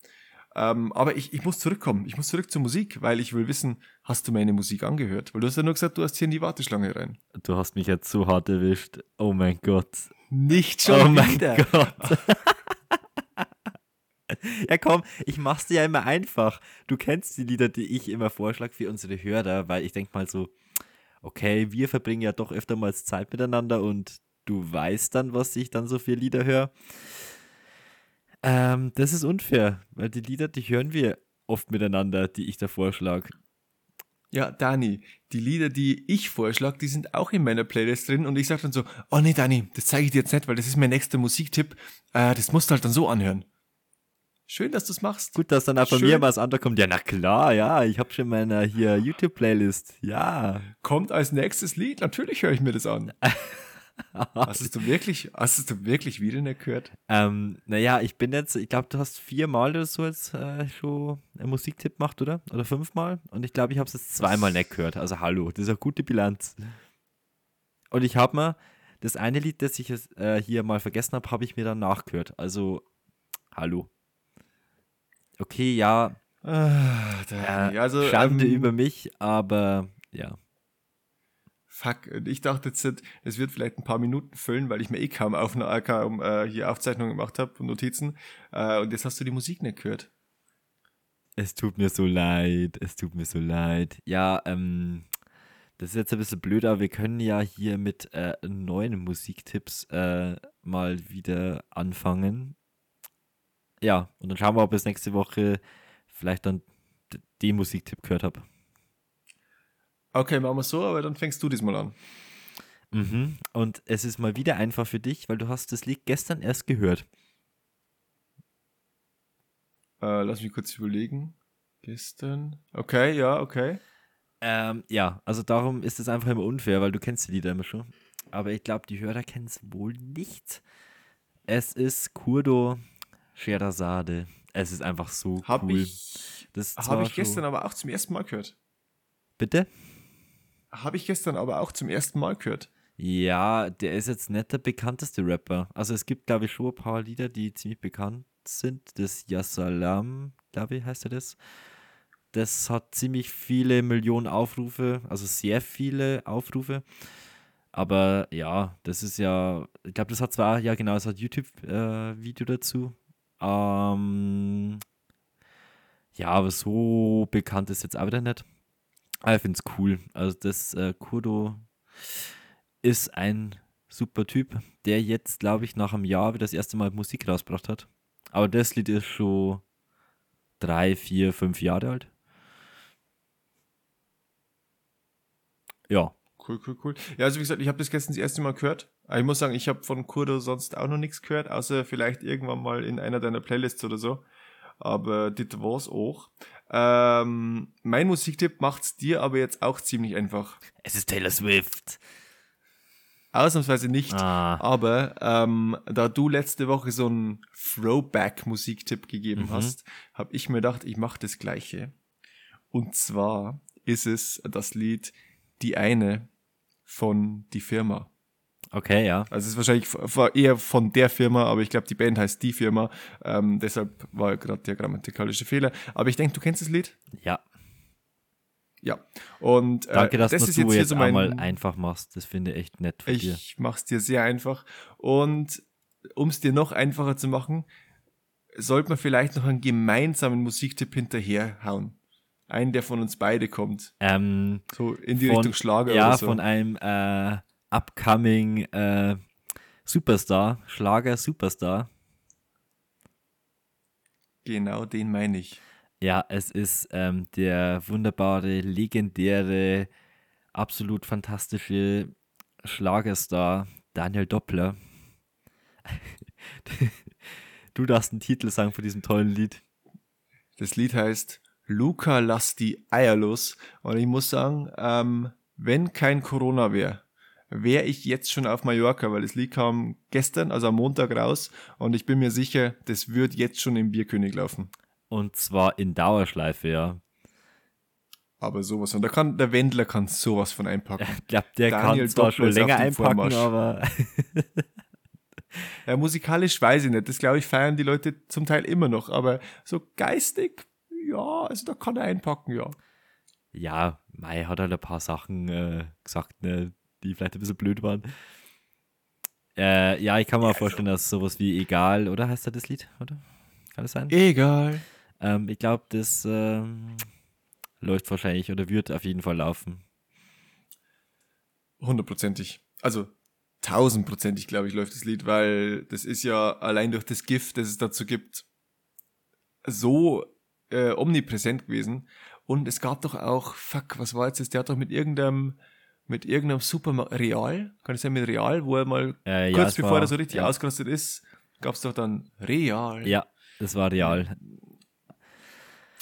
Ähm, aber ich, ich muss zurückkommen. Ich muss zurück zur Musik, weil ich will wissen, hast du meine Musik angehört? Weil du hast ja nur gesagt, du hast hier in die Warteschlange rein. Du hast mich jetzt so hart erwischt. Oh mein Gott. Nicht oh schon mein wieder. Gott. ja komm, ich mach's dir ja immer einfach. Du kennst die Lieder, die ich immer vorschlage für unsere Hörer, weil ich denk mal so, okay, wir verbringen ja doch öfter mal Zeit miteinander und du weißt dann, was ich dann so für Lieder höre. Ähm, das ist unfair, weil die Lieder, die hören wir oft miteinander, die ich da vorschlage. Ja, Dani, die Lieder, die ich vorschlage, die sind auch in meiner Playlist drin und ich sage dann so, oh nee, Dani, das zeige ich dir jetzt nicht, weil das ist mein nächster Musiktipp. Äh, das musst du halt dann so anhören. Schön, dass du es machst. Gut, dass dann auch von Schön. mir was anderes kommt. Ja, na klar, ja, ich habe schon meine hier YouTube-Playlist. Ja. Kommt als nächstes Lied, natürlich höre ich mir das an. hast du wirklich, hast du wirklich wieder nicht gehört? Ähm, naja, ich bin jetzt, ich glaube, du hast viermal oder so jetzt äh, schon einen Musiktipp gemacht, oder? Oder fünfmal? Und ich glaube, ich habe es jetzt zweimal nicht gehört. Also hallo, das ist eine gute Bilanz. Und ich habe mir das eine Lied, das ich jetzt, äh, hier mal vergessen habe, habe ich mir dann nachgehört. Also, hallo. Okay, ja, Ah, äh, also, Schande ähm, über mich, aber ja. Fuck, und ich dachte jetzt, es wird vielleicht ein paar Minuten füllen, weil ich mir eh kaum, auf, äh, kaum äh, hier Aufzeichnungen gemacht habe und Notizen. Äh, und jetzt hast du die Musik nicht gehört. Es tut mir so leid, es tut mir so leid. Ja, ähm, das ist jetzt ein bisschen blöd, aber wir können ja hier mit äh, neuen Musiktipps äh, mal wieder anfangen. Ja, und dann schauen wir, ob ich nächste Woche vielleicht dann den Musiktipp gehört habe. Okay, machen wir so, aber dann fängst du diesmal an. Mhm. Und es ist mal wieder einfach für dich, weil du hast das Lied gestern erst gehört. Äh, lass mich kurz überlegen. Gestern. Okay, ja, okay. Ähm, ja, also darum ist es einfach immer unfair, weil du kennst die Lieder immer schon. Aber ich glaube, die Hörer kennen es wohl nicht. Es ist Kurdo Scheherazade. Es ist einfach so Hab cool. ich, das ist hab zwar ich gestern aber auch zum ersten Mal gehört. Bitte? Habe ich gestern aber auch zum ersten Mal gehört. Ja, der ist jetzt nicht der bekannteste Rapper. Also es gibt, glaube ich, schon ein paar Lieder, die ziemlich bekannt sind. Das Yassalam, glaube ich, heißt er das. Das hat ziemlich viele Millionen Aufrufe, also sehr viele Aufrufe. Aber ja, das ist ja, ich glaube, das hat zwar, ja genau, es hat YouTube-Video dazu. Ähm, ja, aber so bekannt ist jetzt auch wieder nicht. Aber ich finde es cool. Also das äh, Kurdo ist ein super Typ, der jetzt, glaube ich, nach einem Jahr wieder das erste Mal Musik rausgebracht hat. Aber das Lied ist schon drei, vier, fünf Jahre alt. Ja, Cool, cool, cool. Ja, also wie gesagt, ich habe das gestern das erste Mal gehört. Ich muss sagen, ich habe von Kurdo sonst auch noch nichts gehört, außer vielleicht irgendwann mal in einer deiner Playlists oder so. Aber das war's auch. Ähm, mein Musiktipp macht's dir aber jetzt auch ziemlich einfach. Es ist Taylor Swift. Ausnahmsweise nicht. Ah, Aber ähm, da du letzte Woche so einen Throwback-Musiktipp gegeben Mhm. hast, habe ich mir gedacht, ich mache das Gleiche. Und zwar ist es das Lied Die eine von Die Firma. Okay, ja. Also es ist wahrscheinlich eher von der Firma, aber ich glaube, die Band heißt Die Firma. Ähm, deshalb war gerade der grammatikalische Fehler. Aber ich denke, du kennst das Lied? Ja, Ja. Und äh, danke, dass das ist du jetzt hier jetzt so mein... einmal einfach machst. Das finde ich echt nett von dir. Ich mach's dir sehr einfach. Und um es dir noch einfacher zu machen, sollte man vielleicht noch einen gemeinsamen Musiktipp hinterherhauen. Einen, der von uns beide kommt. Ähm, So in die von, Richtung Schlager ja, oder so. von einem äh, upcoming äh, Superstar, Schlager Superstar. genau den meine ich. Ja, es ist ähm, der wunderbare, legendäre, absolut fantastische Schlagerstar Daniel Doppler. du darfst einen Titel sagen von diesem tollen Lied. Das Lied heißt Luca, lass die Eier los. Und ich muss sagen, ähm, wenn kein Corona wäre, wäre ich jetzt schon auf Mallorca, weil das Lied kam gestern, also am Montag raus. Und ich bin mir sicher, das wird jetzt schon im Bierkönig laufen. Und zwar in Dauerschleife, ja. Aber sowas. Und da kann der Wendler kann sowas von einpacken. Ich glaube, der Daniel kann zwar Doppler schon länger einpacken, Vormarsch. aber Ja, musikalisch weiß ich nicht. Das glaube ich feiern die Leute zum Teil immer noch. Aber so geistig, ja, also da kann er einpacken, ja. ja, Mai hat halt ein paar Sachen äh, gesagt, ne, die vielleicht ein bisschen blöd waren. Äh, ja, ich kann mir also vorstellen, dass sowas wie Egal, oder heißt da das Lied, oder? Kann das sein? Egal. Ähm, ich glaube, das ähm, läuft wahrscheinlich oder wird auf jeden Fall laufen. Hundertprozentig. Also tausendprozentig, glaube ich, läuft das Lied, weil das ist ja allein durch das Gift, das es dazu gibt, so äh, omnipräsent gewesen. Und es gab doch auch, fuck, was war jetzt das? Der hat doch mit irgendeinem, mit irgendeinem Supermarkt, Real, kann ich sagen, mit Real, wo er mal Äh, ja, kurz es bevor war- er so richtig ja. ausgerastet ist, gab es doch dann Real. Ja, das war real.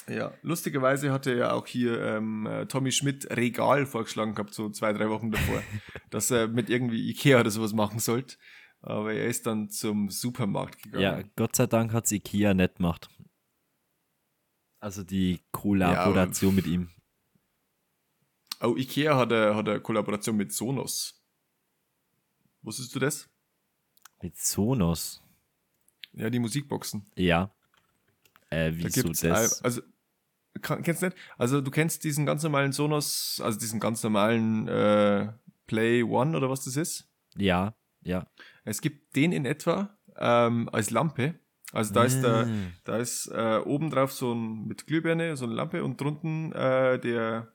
Ja, lustigerweise hatte ja auch hier ähm, äh, Tommy Schmidt Regal vorgeschlagen gehabt, so zwei, drei Wochen davor, dass er mit irgendwie Ikea oder sowas machen sollte. Aber er ist dann zum Supermarkt gegangen. Ja, Gott sei Dank hat Ikea nicht gemacht. Also die Kollaboration mit ihm. Oh, Ikea hat eine, hat eine Kollaboration mit Sonos. Wusstest du das? Mit Sonos. Ja, die Musikboxen. Ja. Äh, Da wieso gibt's das? also kennst du nicht? Also du kennst diesen ganz normalen Sonos, also diesen ganz normalen äh, Play One oder was das ist? ja, ja. Es gibt den in etwa ähm, als Lampe. Also da ist der, Ah. da ist äh, oben drauf so ein mit Glühbirne, so eine Lampe und drunten äh, der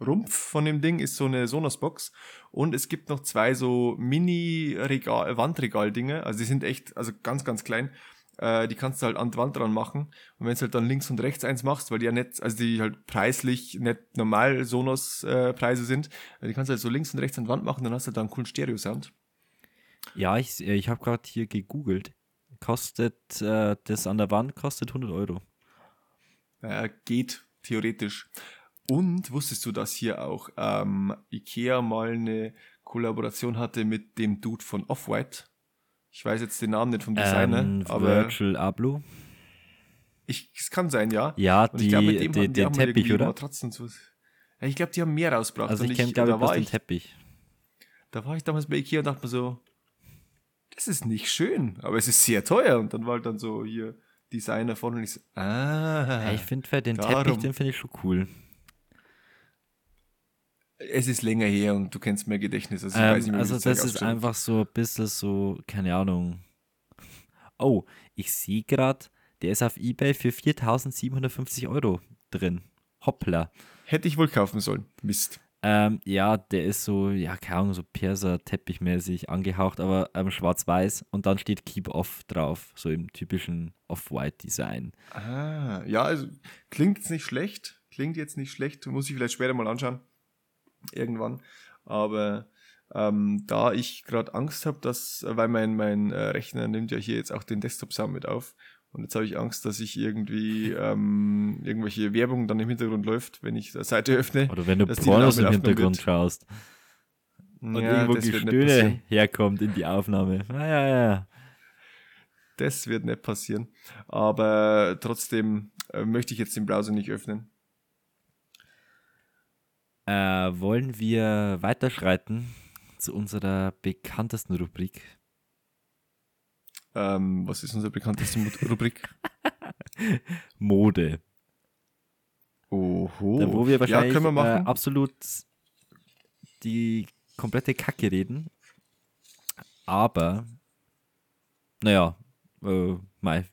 Rumpf von dem Ding ist so eine Sonos-Box. Und es gibt noch zwei so Mini-Wandregal-Dinge. Also die sind echt, also ganz, ganz klein. Äh, die kannst du halt an die Wand dran machen. Und wenn du halt dann links und rechts eins machst, weil die ja nicht, also die halt preislich nicht normal Sonos-Preise sind, äh, die kannst du halt so links und rechts an die Wand machen, dann hast du halt da einen coolen Stereo-Sound. Ja, ich, äh, ich habe gerade hier gegoogelt. Kostet äh, das an der Wand kostet 100 Euro. Äh, geht theoretisch. Und wusstest du, dass hier auch ähm, Ikea mal eine Kollaboration hatte mit dem Dude von Off-White? Ich weiß jetzt den Namen nicht vom Designer, Ähm, aber Virtual Abloh. ich, es kann sein, ja. Ja, Und ich die, dem die, die den Teppich, oder? Matratzen so. Ja, ich glaube, die haben mehr rausgebracht. Also ich kenne, glaube ich, bloß den ich, Teppich. da war ich damals bei Ikea und dachte mir so, das ist nicht schön, aber es ist sehr teuer. Und dann war halt dann so hier Designer von und ich so, ah. Ja, ich finde den Teppich, darum. den finde ich schon cool. Es ist länger her und du kennst mehr Gedächtnis. Also, ich weiß nicht Ähm, mehr, also das ist einfach so ein bisschen so, keine Ahnung. Oh, ich sehe gerade, der ist auf Ebay für 4.750 Euro drin. Hoppla. Hätte ich wohl kaufen sollen. Mist. Ähm, ja, der ist so, ja, keine Ahnung, so Perser-Teppichmäßig angehaucht, aber ähm, schwarz-weiß und dann steht Keep Off drauf, so im typischen Off-White-Design. Ah, ja, also klingt jetzt nicht schlecht. Klingt jetzt nicht schlecht. Muss ich vielleicht später mal anschauen. Irgendwann. Aber ähm, da ich gerade Angst habe, dass, weil mein, mein äh, Rechner nimmt ja hier jetzt auch den Desktop-Sound mit auf Und jetzt habe ich Angst, dass ich irgendwie ähm, irgendwelche Werbung dann im Hintergrund läuft, wenn ich die Seite öffne. Oder wenn du Pornos im Hintergrund aufgenommen schaust und Ja, irgendwo wird Gestöhne herkommt in die Aufnahme. Ja, ja, ja. Das wird nicht passieren. Aber trotzdem äh, möchte ich jetzt den Browser nicht öffnen. Äh, wollen wir weiterschreiten zu unserer bekanntesten Rubrik? Ähm, was ist unsere bekannteste Rubrik? Mode. Oho. Da, wo wir wahrscheinlich ja, können wir Äh, machen. absolut die komplette Kacke reden. Aber, naja, äh, mei,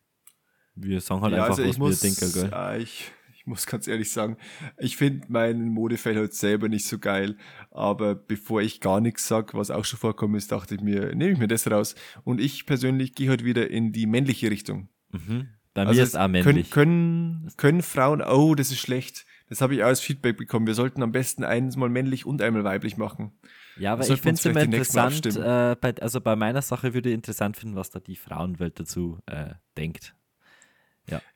wir sagen halt ja, einfach, also was muss, wir denken, gell? ja, ich, ich muss ganz ehrlich sagen, ich finde mein Modefeld halt selber nicht so geil. Aber bevor ich gar nichts sag, was auch schon vorkommen ist, dachte ich mir, nehme ich mir das raus. Und ich persönlich gehe heute wieder in die männliche Richtung. Mhm. Bei Also mir es ist auch können, männlich. können, können Frauen, oh, das ist schlecht. Das habe ich auch als Feedback bekommen. Wir sollten am besten eins mal männlich und einmal weiblich machen. ja, aber ich finde es immer interessant, äh, bei, also bei meiner Sache würde ich interessant finden, was da die Frauenwelt dazu äh, denkt.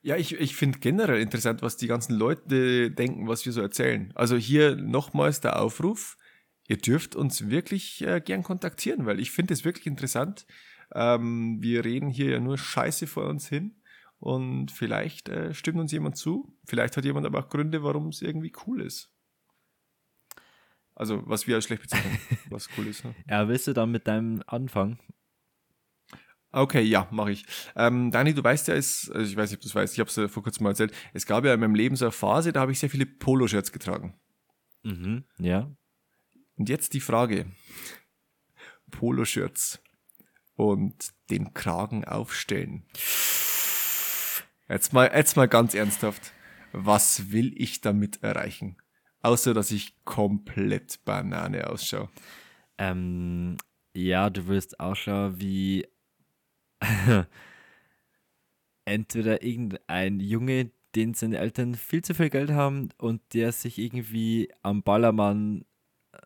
Ja, ich, ich finde generell interessant, was die ganzen Leute denken, was wir so erzählen. Also hier nochmals der Aufruf. Ihr dürft uns wirklich äh, gern kontaktieren, weil ich finde es wirklich interessant. Ähm, wir reden hier ja nur Scheiße vor uns hin und vielleicht äh, stimmt uns jemand zu. Vielleicht hat jemand aber auch Gründe, warum es irgendwie cool ist. Also, was wir als schlecht bezeichnen, was cool ist. Ne? Ja, willst du dann mit deinem Anfang? Okay, ja, mache ich. Ähm, Dani, du weißt ja, es, also ich weiß nicht, ob du es weißt, ich habe es ja vor kurzem mal erzählt, es gab ja in meinem Leben so eine Phase, da habe ich sehr viele Poloshirts getragen. Mhm, ja. Und jetzt die Frage, Poloshirts und den Kragen aufstellen. Jetzt mal, jetzt mal ganz ernsthaft, was will ich damit erreichen? Außer, dass ich komplett Banane ausschaue. Ähm, ja, du wirst ausschauen wie entweder irgendein Junge, den seine Eltern viel zu viel Geld haben und der sich irgendwie am Ballermann äh,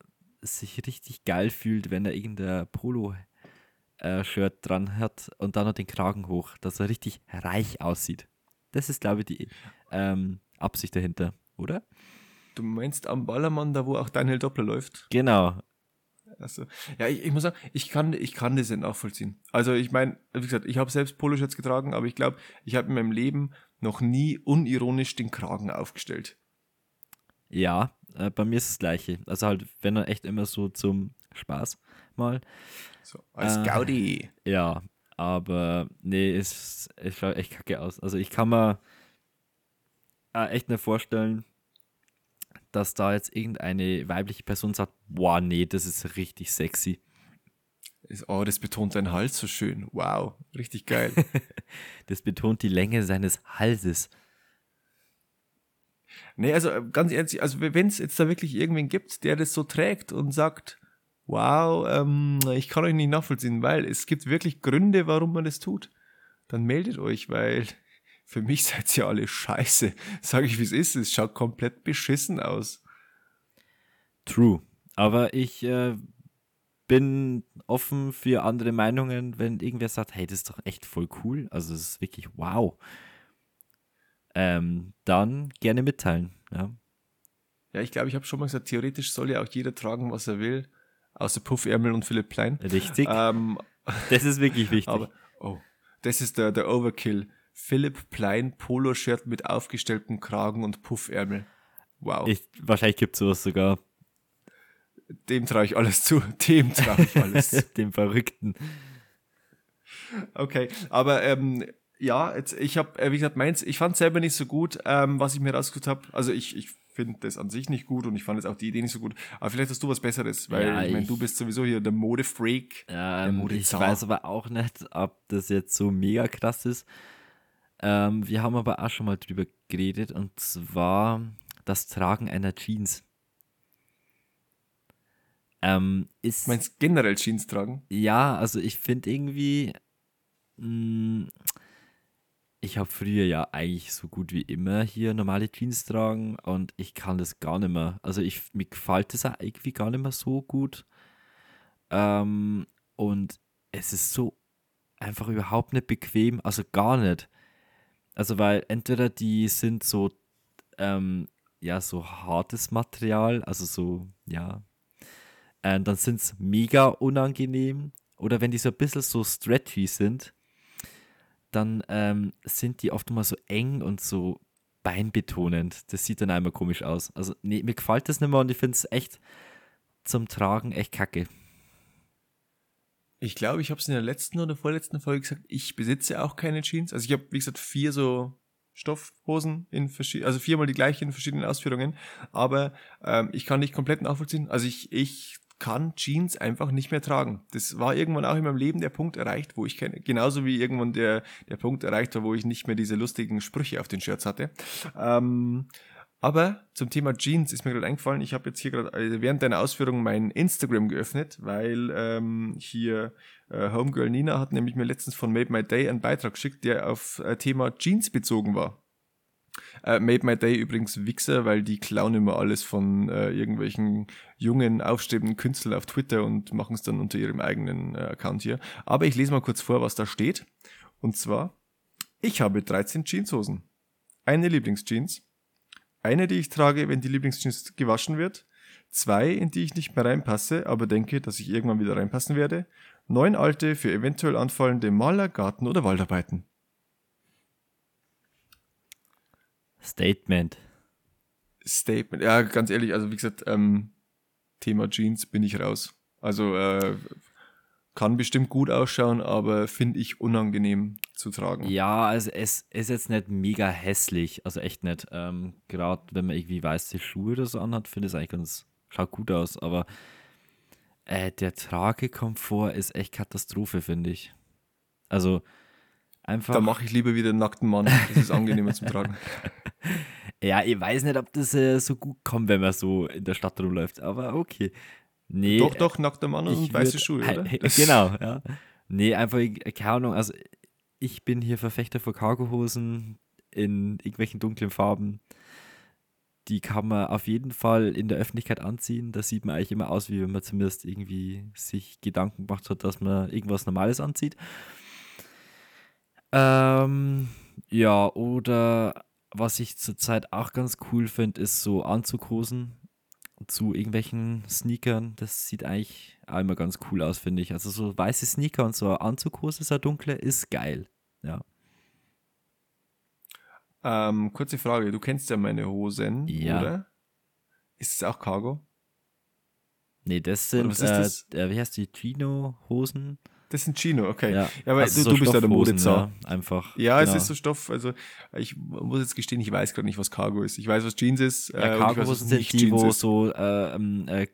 sich richtig geil fühlt, wenn er irgendein Polo-Shirt dran hat und dann noch den Kragen hoch, dass er richtig reich aussieht. Das ist, glaube ich, die ähm, Absicht dahinter, oder? Du meinst am Ballermann, da wo auch Daniel Doppler läuft? Genau. Also, ja, ich, ich muss sagen, ich kann, ich kann das nicht nachvollziehen. Also ich meine, wie gesagt, ich habe selbst Poloshirts getragen, aber ich glaube, ich habe in meinem Leben noch nie unironisch den Kragen aufgestellt. Ja, äh, bei mir ist das Gleiche. Also halt, wenn er echt immer so zum Spaß mal. So, als Äh. Gaudi. Ja, aber nee, es, es schaut echt kacke aus. Also ich kann mir äh, echt nicht vorstellen, dass da jetzt irgendeine weibliche Person sagt, boah, nee, das ist richtig sexy. Oh, das betont dein Hals so schön. Wow, richtig geil. Das betont die Länge seines Halses. nee, also äh, ganz ehrlich, also wenn es jetzt da wirklich irgendwen gibt, der das so trägt und sagt, wow, ähm, ich kann euch nicht nachvollziehen, weil es gibt wirklich Gründe, warum man das tut, dann meldet euch, weil für mich seid ihr alle scheiße. Sag ich, wie es ist, es schaut komplett beschissen aus. True. Aber ich äh, bin offen für andere Meinungen, wenn irgendwer sagt, hey, das ist doch echt voll cool. Also das ist wirklich wow. Ähm, dann gerne mitteilen. Ja. Ja, ich glaube, ich habe schon mal gesagt, theoretisch soll ja auch jeder tragen, was er will, außer Puffärmel und Philipp Plein. Richtig. Ähm, Das ist wirklich wichtig. aber, oh, das ist der, der Overkill. Philipp Plein Poloshirt mit aufgestelltem Kragen und Puffärmel. Wow. ich, wahrscheinlich gibt es sowas sogar. Dem traue ich alles zu. Dem traue ich alles zu. Dem Verrückten. Okay, aber ähm, ja, jetzt, ich habe, äh, wie gesagt, meins, ich fand selber nicht so gut, ähm, was ich mir rausgesucht habe. Also ich, ich finde das an sich nicht gut und ich fand jetzt auch die Idee nicht so gut. Aber vielleicht hast du was Besseres, weil Ja, ich meine, du bist sowieso hier der Modefreak. Ja, Der ähm, ich weiß aber auch nicht, ob das jetzt so mega krass ist. Ähm, wir haben aber auch schon mal drüber geredet und zwar das Tragen einer Jeans. Ähm, ist Meinst du generell Jeans tragen? Ja, also ich finde irgendwie, mh, ich habe früher ja eigentlich so gut wie immer hier normale Jeans tragen und ich kann das gar nicht mehr. Also ich, mir gefällt das auch irgendwie gar nicht mehr so gut. Ähm, und es ist so einfach überhaupt nicht bequem, also gar nicht. Also, weil entweder die sind so, ähm, ja, so hartes Material, also so, ja, äh, dann sind es mega unangenehm. Oder wenn die so ein bisschen so stretchy sind, dann ähm, sind die oft mal so eng und so beinbetonend. Das sieht dann einmal komisch aus. Also, nee, mir gefällt das nicht mehr und ich finde es echt zum Tragen echt kacke. Ich glaube, ich habe es in der letzten oder vorletzten Folge gesagt, ich besitze auch keine Jeans. Also ich habe, wie gesagt, vier so Stoffhosen in verschiedenen, also viermal die gleichen in verschiedenen Ausführungen. Aber ähm, ich kann nicht komplett nachvollziehen. Also ich, ich kann Jeans einfach nicht mehr tragen. Das war irgendwann auch in meinem Leben der Punkt erreicht, wo ich keine, genauso wie irgendwann der, der Punkt erreicht war, wo ich nicht mehr diese lustigen Sprüche auf den Shirts hatte. Ähm, aber zum Thema Jeans ist mir gerade eingefallen, ich habe jetzt hier gerade also während deiner Ausführungen mein Instagram geöffnet, weil ähm, hier äh, Homegirl Nina hat nämlich mir letztens von Made My Day einen Beitrag geschickt, der auf äh, Thema Jeans bezogen war. Äh, Made My Day übrigens Wichser, weil die klauen immer alles von äh, irgendwelchen jungen, aufstrebenden Künstlern auf Twitter und machen es dann unter ihrem eigenen äh, Account hier. Aber ich lese mal kurz vor, was da steht. Und zwar, ich habe 13 Jeanshosen. Eine Lieblingsjeans eine, die ich trage, wenn die Lieblingsjeans gewaschen wird. Zwei, in die ich nicht mehr reinpasse, aber denke, dass ich irgendwann wieder reinpassen werde. Neun alte für eventuell anfallende Maler-, Garten- oder Waldarbeiten. Statement. Statement. Ja, ganz ehrlich, also wie gesagt, ähm, Thema Jeans bin ich raus. Also äh, kann bestimmt gut ausschauen, aber finde ich unangenehm zu tragen. Ja, also es ist jetzt nicht mega hässlich, also echt nicht. Ähm, Gerade wenn man irgendwie weiße Schuhe oder so anhat, finde ich es eigentlich ganz, schaut gut aus, aber äh, der Tragekomfort ist echt Katastrophe, finde ich. Also einfach. Da mache ich lieber wieder einen nackten Mann, das ist angenehmer zum Tragen. Ja, ich weiß nicht, ob das äh, so gut kommt, wenn man so in der Stadt rumläuft, aber okay. Nee, doch, doch, nackter Mann und weiße würd- Schuhe, oder? Äh, Genau, ja. Nee, einfach, keine Ahnung, also ich bin hier Verfechter für Cargohosen in irgendwelchen dunklen Farben. Die kann man auf jeden Fall in der Öffentlichkeit anziehen. Da sieht man eigentlich immer aus, wie wenn man zumindest irgendwie sich Gedanken gemacht hat, dass man irgendwas Normales anzieht. Ähm, ja, oder was ich zurzeit auch ganz cool finde, ist so Anzughosen zu irgendwelchen Sneakern. Das sieht eigentlich auch immer ganz cool aus, finde ich. Also so weiße Sneaker und so Anzughose, so dunkle, ist geil. Ja. Ähm, kurze Frage, du kennst ja meine Hosen, Ja. oder? Ist es auch Cargo? Nee, das sind, ist das? Äh, äh, wie heißt die, Chino-Hosen? Das sind Chino, okay. Ja, Ja, weil Also du, so du bist ja der Modezau. Ja, einfach. Ja, genau. es ist so Stoff, also ich muss jetzt gestehen, ich weiß gerade nicht, was Cargo ist. Ich weiß, was Jeans ist. Ja, äh, und ich weiß, sind nicht die, Jeans wo ist. so äh, äh,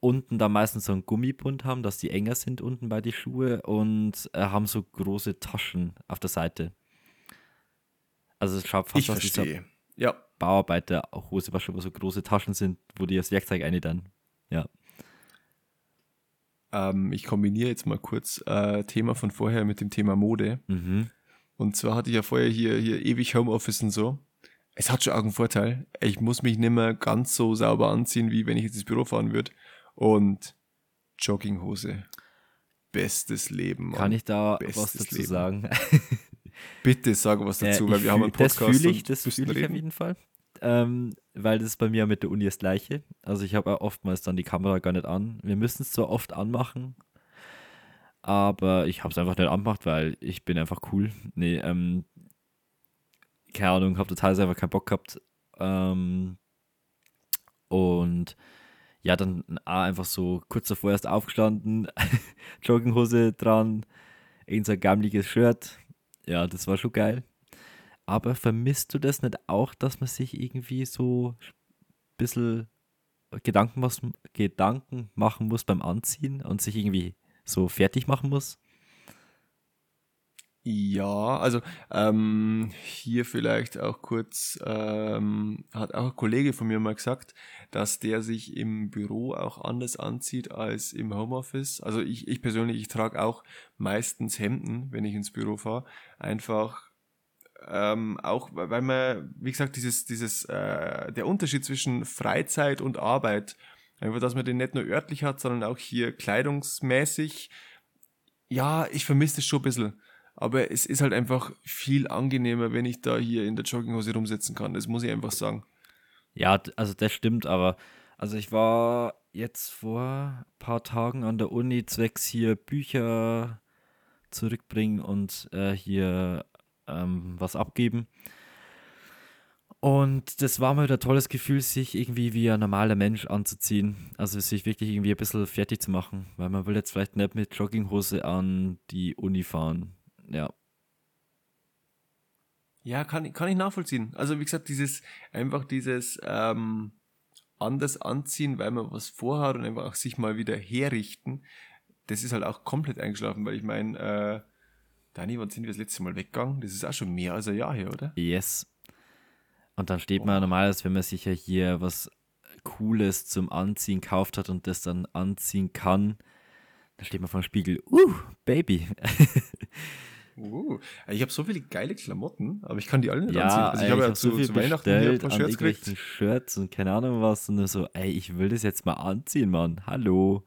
unten da meistens so einen Gummibund haben, dass die enger sind unten bei die Schuhe und äh, haben so große Taschen auf der Seite. Also es schaut fast Ich aus verstehe. Ja, Bauarbeiterhose, was schon so große Taschen sind, wo die das Werkzeug eine dann. Ja. Ähm, ich kombiniere jetzt mal kurz äh, Thema von vorher mit dem Thema Mode. Mhm. Und zwar hatte ich ja vorher hier, hier ewig Homeoffice und so. Es hat schon auch einen Vorteil. Ich muss mich nicht mehr ganz so sauber anziehen, wie wenn ich jetzt ins Büro fahren würde. Und Jogginghose. Bestes Leben. Mann. Kann ich da was Bestes dazu Leben. sagen? Bitte sag was Äh, dazu, weil ich wir haben einen fühl- das Podcast. fühle ich, das fühle ich auf jeden Fall. Ähm, weil das bei mir mit der Uni das gleiche. Also ich habe ja oftmals dann die Kamera gar nicht an. Wir müssen es zwar oft anmachen, aber ich habe es einfach nicht angemacht, weil ich bin einfach cool. Nee, ähm, keine Ahnung, habe total einfach keinen Bock gehabt. Ähm, und ja, dann einfach so kurz davor erst aufgestanden, Jogginghose dran, irgend so ein gammeliges Shirt. Ja, das war schon geil. Aber vermisst du das nicht auch, dass man sich irgendwie so ein bisschen Gedanken, muss, Gedanken machen muss beim Anziehen und sich irgendwie so fertig machen muss? Ja, also ähm, hier vielleicht auch kurz, ähm, hat auch ein Kollege von mir mal gesagt, dass der sich im Büro auch anders anzieht als im Homeoffice. Also ich, ich persönlich, ich trage auch meistens Hemden, wenn ich ins Büro fahre. Einfach ähm, auch, weil man, wie gesagt, dieses, dieses, äh, der Unterschied zwischen Freizeit und Arbeit, einfach, dass man den nicht nur örtlich hat, sondern auch hier kleidungsmäßig. Ja, ich vermisse das schon ein bisschen. aber es ist halt einfach viel angenehmer, wenn ich da hier in der Jogginghose rumsitzen kann. Das muss ich einfach sagen. Ja, also das stimmt, aber also ich war jetzt vor ein paar Tagen an der Uni zwecks hier Bücher zurückbringen und äh, hier ähm, was abgeben. Und das war mal wieder ein tolles Gefühl, sich irgendwie wie ein normaler Mensch anzuziehen. Also sich wirklich irgendwie ein bisschen fertig zu machen, weil man will jetzt vielleicht nicht mit Jogginghose an die Uni fahren. Ja, Ja, kann, ich- kann ich nachvollziehen. Also wie gesagt, dieses, einfach dieses ähm, anders anziehen, weil man was vorhat und einfach auch sich mal wieder herrichten, das ist halt auch komplett eingeschlafen, weil ich meine, äh, Dani, wann sind wir das letzte Mal weggegangen? Das ist auch schon mehr als ein Jahr her, oder? Yes. Und dann steht man normalerweise, wenn man sich ja hier was Cooles zum Anziehen gekauft hat und das dann anziehen kann, dann steht man vor dem Spiegel, uh, Baby. Uh, ich habe so viele geile Klamotten, aber ich kann die alle nicht ja, anziehen. Also ich habe ja hab zu, zu Weihnachten hier ein paar Shirts gekriegt. Shirts und keine Ahnung was und so, ey, ich will das jetzt mal anziehen, Mann. Hallo.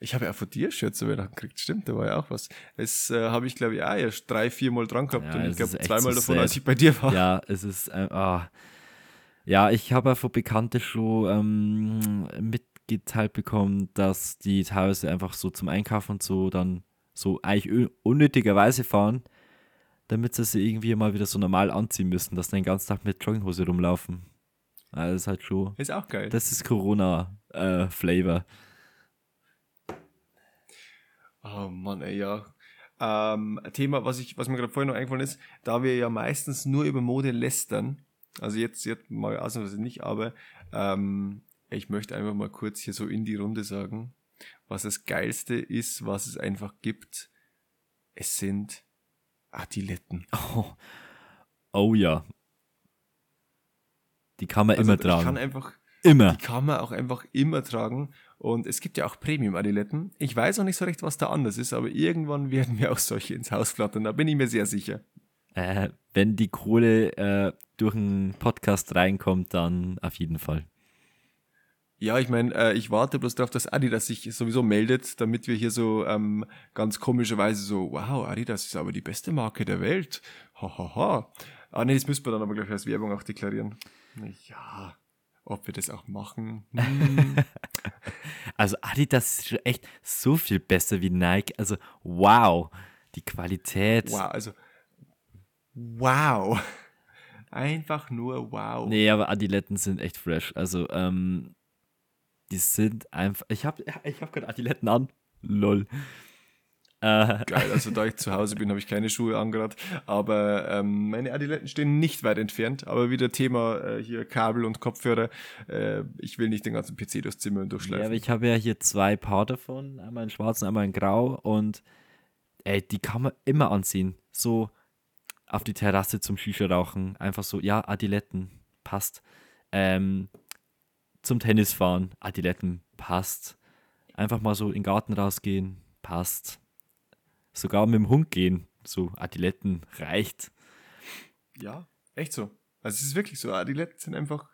Ich habe ja von dir Shirts zu Weihnachten gekriegt, stimmt, da war ja auch was. Das äh, habe ich, glaube ich, auch erst drei, vier Mal dran gehabt Ja, und ich glaube zweimal so davon, sad. als ich bei dir war. Ja, es ist, äh, ah. ja, ich habe ja von Bekannten schon ähm, mitgeteilt bekommen, dass die teilweise einfach so zum Einkaufen und so dann so eigentlich un- unnötigerweise fahren, damit sie sich irgendwie mal wieder so normal anziehen müssen, dass sie den ganzen Tag mit Jogginghose rumlaufen. Also das ist halt schon, Ist auch geil. das ist Corona-Flavor. Oh Mann, ey, ja. Ähm, Thema, was, ich, was mir gerade vorhin noch eingefallen ist, da wir ja meistens nur über Mode lästern, also jetzt, jetzt mal ausnahmsweise nicht, aber ähm, ich möchte einfach mal kurz hier so in die Runde sagen, was das Geilste ist, was es einfach gibt. Es sind Adiletten. oh. oh ja. Die kann man Also immer Ich kann tragen. einfach, Immer. die kann man auch einfach immer tragen. Und es gibt ja auch Premium-Adiletten. Ich weiß auch nicht so recht, was da anders ist, aber irgendwann werden mir auch solche ins Haus flattern. Da bin ich mir sehr sicher. Äh, wenn die Kohle äh, durch einen Podcast reinkommt, dann auf jeden Fall. Ja, ich meine, äh, ich warte bloß darauf, dass Adidas sich sowieso meldet, damit wir hier so ähm, ganz komischerweise so, wow, Adidas ist aber die beste Marke der Welt. Hahaha. Ha, ha. Ah nee, das müssen wir dann aber gleich als Werbung auch deklarieren. Ja, ob wir das auch machen. Hm. Also Adidas ist schon echt so viel besser wie Nike. Also wow, die Qualität. wow, also wow. Einfach nur wow. Nee, aber Adiletten sind echt fresh. Also ähm, die sind einfach. Ich habe ich hab gerade Adiletten an. Lol. Äh, Geil, also da ich zu Hause bin, habe ich keine Schuhe angerad. Aber ähm, meine Adiletten stehen nicht weit entfernt. Aber wieder Thema äh, hier Kabel und Kopfhörer. Äh, ich will nicht den ganzen PC durchs Zimmer ja, durchschleifen. aber ich habe ja hier zwei Paar davon. Einmal in schwarz und einmal in grau. Und ey, die kann man immer anziehen. So auf die Terrasse zum Shisha rauchen. Einfach so, ja, Adiletten, passt. Ähm, zum Tennis fahren, Adiletten, passt. Einfach mal so in den Garten rausgehen, passt. Sogar mit dem Hund gehen, so Adiletten, reicht. ja, echt so. Also es ist wirklich so. Adiletten sind einfach.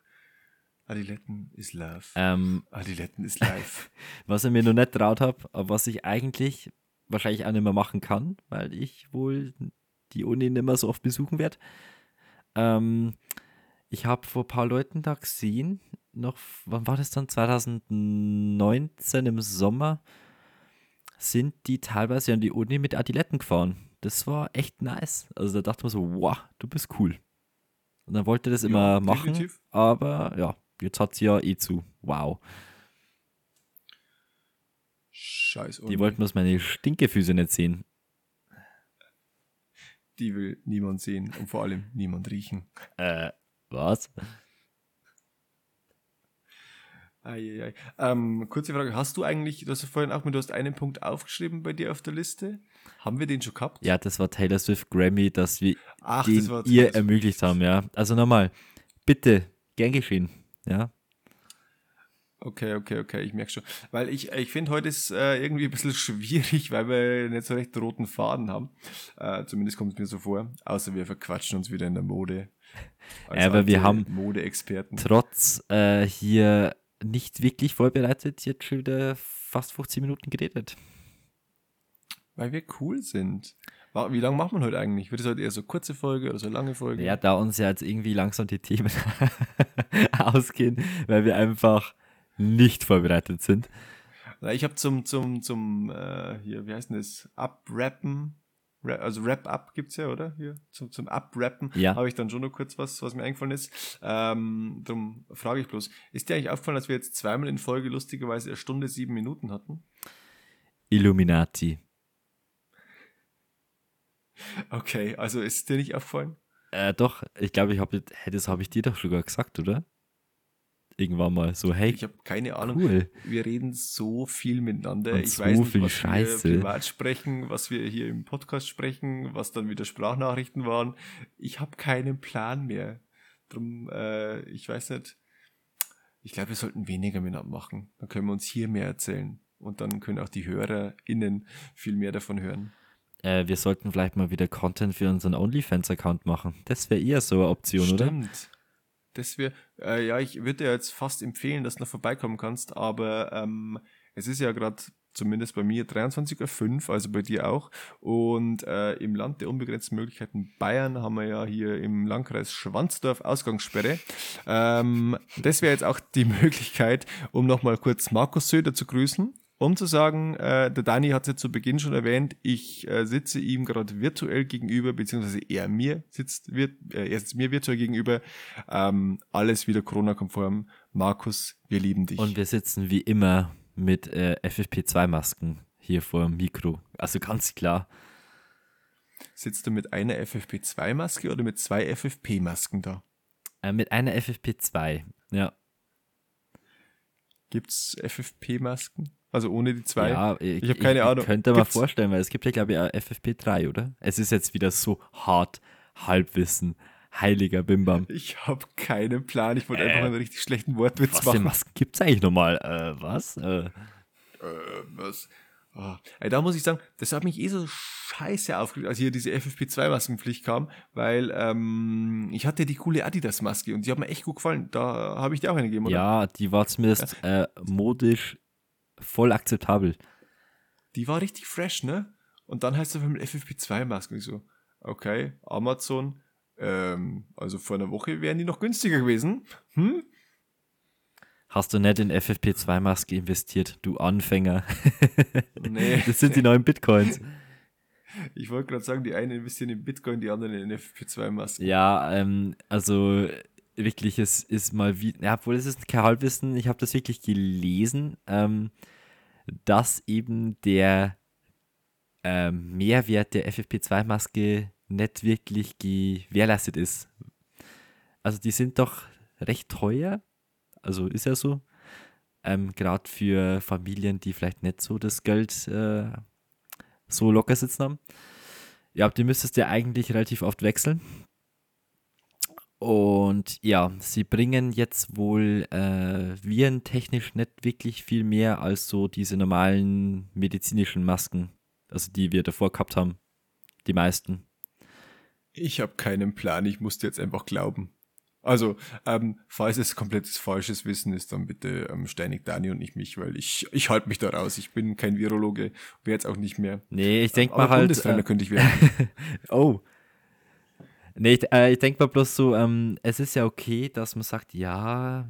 Adiletten is love. Ähm, Adiletten is life. was ich mir noch nicht traut habe, aber was ich eigentlich wahrscheinlich auch nicht mehr machen kann, weil ich wohl die Uni nicht mehr so oft besuchen werde. Ähm, ich habe vor ein paar Leuten da gesehen, noch, wann war das dann? 2019 im Sommer, sind die teilweise an die Uni mit Adiletten gefahren. Das war echt nice. Also da dachte man so, wow, du bist cool. Und dann wollte das immer Ja, machen, definitiv. aber ja, jetzt hat sie ja eh zu. Wow. Scheiß. Die Uni. wollten bloß meine Stinkefüße nicht sehen. Die will niemand sehen und vor allem niemand riechen. Äh, was? Eieiei. Ähm, kurze Frage, hast du eigentlich, du hast ja vorhin auch mit, du hast einen Punkt aufgeschrieben bei dir auf der Liste. Haben wir den schon gehabt? Ja, das war Taylor Swift Grammy, dass wir Ach, den das ihr Taylor ermöglicht haben, ja. Also nochmal, bitte, gern geschehen, ja. Okay, okay, okay, ich merke schon. Weil ich, ich finde, heute ist äh, irgendwie ein bisschen schwierig, weil wir nicht so recht roten Faden haben. Äh, zumindest kommt es mir so vor. Außer wir verquatschen uns wieder in der Mode. Aber wir haben Modeexperten. Trotz äh, hier nicht wirklich vorbereitet, jetzt schon wieder fast 15 Minuten geredet. Weil wir cool sind. Wie lange machen wir heute eigentlich? Wird es heute eher so kurze Folge oder so lange Folge? Ja, da uns ja jetzt irgendwie langsam die Themen ausgehen, weil wir einfach nicht vorbereitet sind. Ich habe zum, zum, zum, äh, hier, wie heißt denn das? Abrappen. Also Wrap-Up gibt's ja, oder? Hier, zum, zum Abrappen Ja. habe ich dann schon noch kurz was, was mir eingefallen ist. Ähm, darum frage ich bloß, ist dir eigentlich aufgefallen, dass wir jetzt zweimal in Folge lustigerweise eine Stunde sieben Minuten hatten? Illuminati. Okay, also ist dir nicht aufgefallen? Äh, doch, ich glaube, ich habe hey, das habe ich dir doch sogar gesagt, oder? Irgendwann mal so, hey, Ich habe keine Ahnung. cool. Wir reden so viel miteinander. Und ich so weiß nicht, viel was Scheiße. wir privat sprechen, was wir hier im Podcast sprechen, was dann wieder Sprachnachrichten waren. Ich habe keinen Plan mehr. Drum, äh, ich weiß nicht. Ich glaube, wir sollten weniger miteinander machen. Dann können wir uns hier mehr erzählen. Und dann können auch die HörerInnen viel mehr davon hören. Äh, wir sollten vielleicht mal wieder Content für unseren OnlyFans-Account machen. Das wäre eher so eine Option, oder? Stimmt. Das wäre, äh, ja, ich würde dir jetzt fast empfehlen, dass du noch vorbeikommen kannst, aber ähm, es ist ja gerade zumindest bei mir 23.05 Uhr, also bei dir auch. Und äh, im Land der unbegrenzten Möglichkeiten Bayern haben wir ja hier im Landkreis Schwanzdorf Ausgangssperre. Ähm, das wäre jetzt auch die Möglichkeit, um nochmal kurz Markus Söder zu grüßen. Um zu sagen, äh, der Dani hat es ja zu Beginn schon erwähnt, ich äh, sitze ihm gerade virtuell gegenüber, beziehungsweise er mir sitzt, vir äh, er sitzt mir virtuell gegenüber. Ähm, alles wieder Corona-konform. Markus, wir lieben dich. Und wir sitzen wie immer mit äh, FFP2-Masken hier vor dem Mikro. Also ganz klar. Sitzt du mit einer FFP2-Maske oder mit zwei FFP-Masken da? Äh, mit einer FFP2. Ja. Gibt's FFP-Masken? Also ohne die zwei? ja ich, ich habe keine Ahnung. Ich könnte mir Gibt's- vorstellen, weil es gibt ja, glaube ich, auch FFP3, oder? Es ist jetzt wieder so hart Halbwissen. Heiliger Bimbam. Ich habe keinen Plan. Ich wollte Äh, einfach einen richtig schlechten Wortwitz Was machen. Masken gibt es eigentlich nochmal? Äh, was? Äh, Äh, was? Ah, ey, da muss ich sagen, das hat mich eh so scheiße aufgeregt, als hier diese FFP2-Maskenpflicht kam, weil ähm, ich hatte die coole Adidas-Maske und die hat mir echt gut gefallen. Da habe ich dir auch eine gegeben, oder? ja, die war zumindest äh, modisch voll akzeptabel. Die war richtig fresh, ne? Und dann heißt es auf einmal FFP2-Masken. Ich so, okay, Amazon, ähm, also vor einer Woche wären die noch günstiger gewesen. Hm? Hast du nicht in FFP2-Maske investiert, du Anfänger? Nee. Das sind die neuen Bitcoins. Ich wollte gerade sagen, die einen investieren in Bitcoin, die anderen in FFP2-Masken. Ja, ähm, also wirklich, es ist mal wie, ja, obwohl es ist kein Halbwissen, ich habe das wirklich gelesen, ähm, dass eben der ähm, Mehrwert der FFP2-Maske nicht wirklich gewährleistet ist. Also die sind doch recht teuer, also ist ja so, ähm, gerade für Familien, die vielleicht nicht so das Geld äh, so locker sitzen haben. Ja, die müsstest du ja eigentlich relativ oft wechseln. Und ja, sie bringen jetzt wohl äh, virentechnisch nicht wirklich viel mehr als so diese normalen medizinischen Masken, also die wir davor gehabt haben. Die meisten. Ich habe keinen Plan, ich musste jetzt einfach glauben. Also, ähm, falls es komplettes falsches Wissen ist, dann bitte ähm, steinig Dani und nicht mich, weil ich, ich halte mich da raus. Ich bin kein Virologe, wäre jetzt auch nicht mehr. Nee, ich denke mal halt. Äh, könnte ich werden. oh. Nee, ich, äh, ich denke mal bloß so, ähm, es ist ja okay, dass man sagt, ja,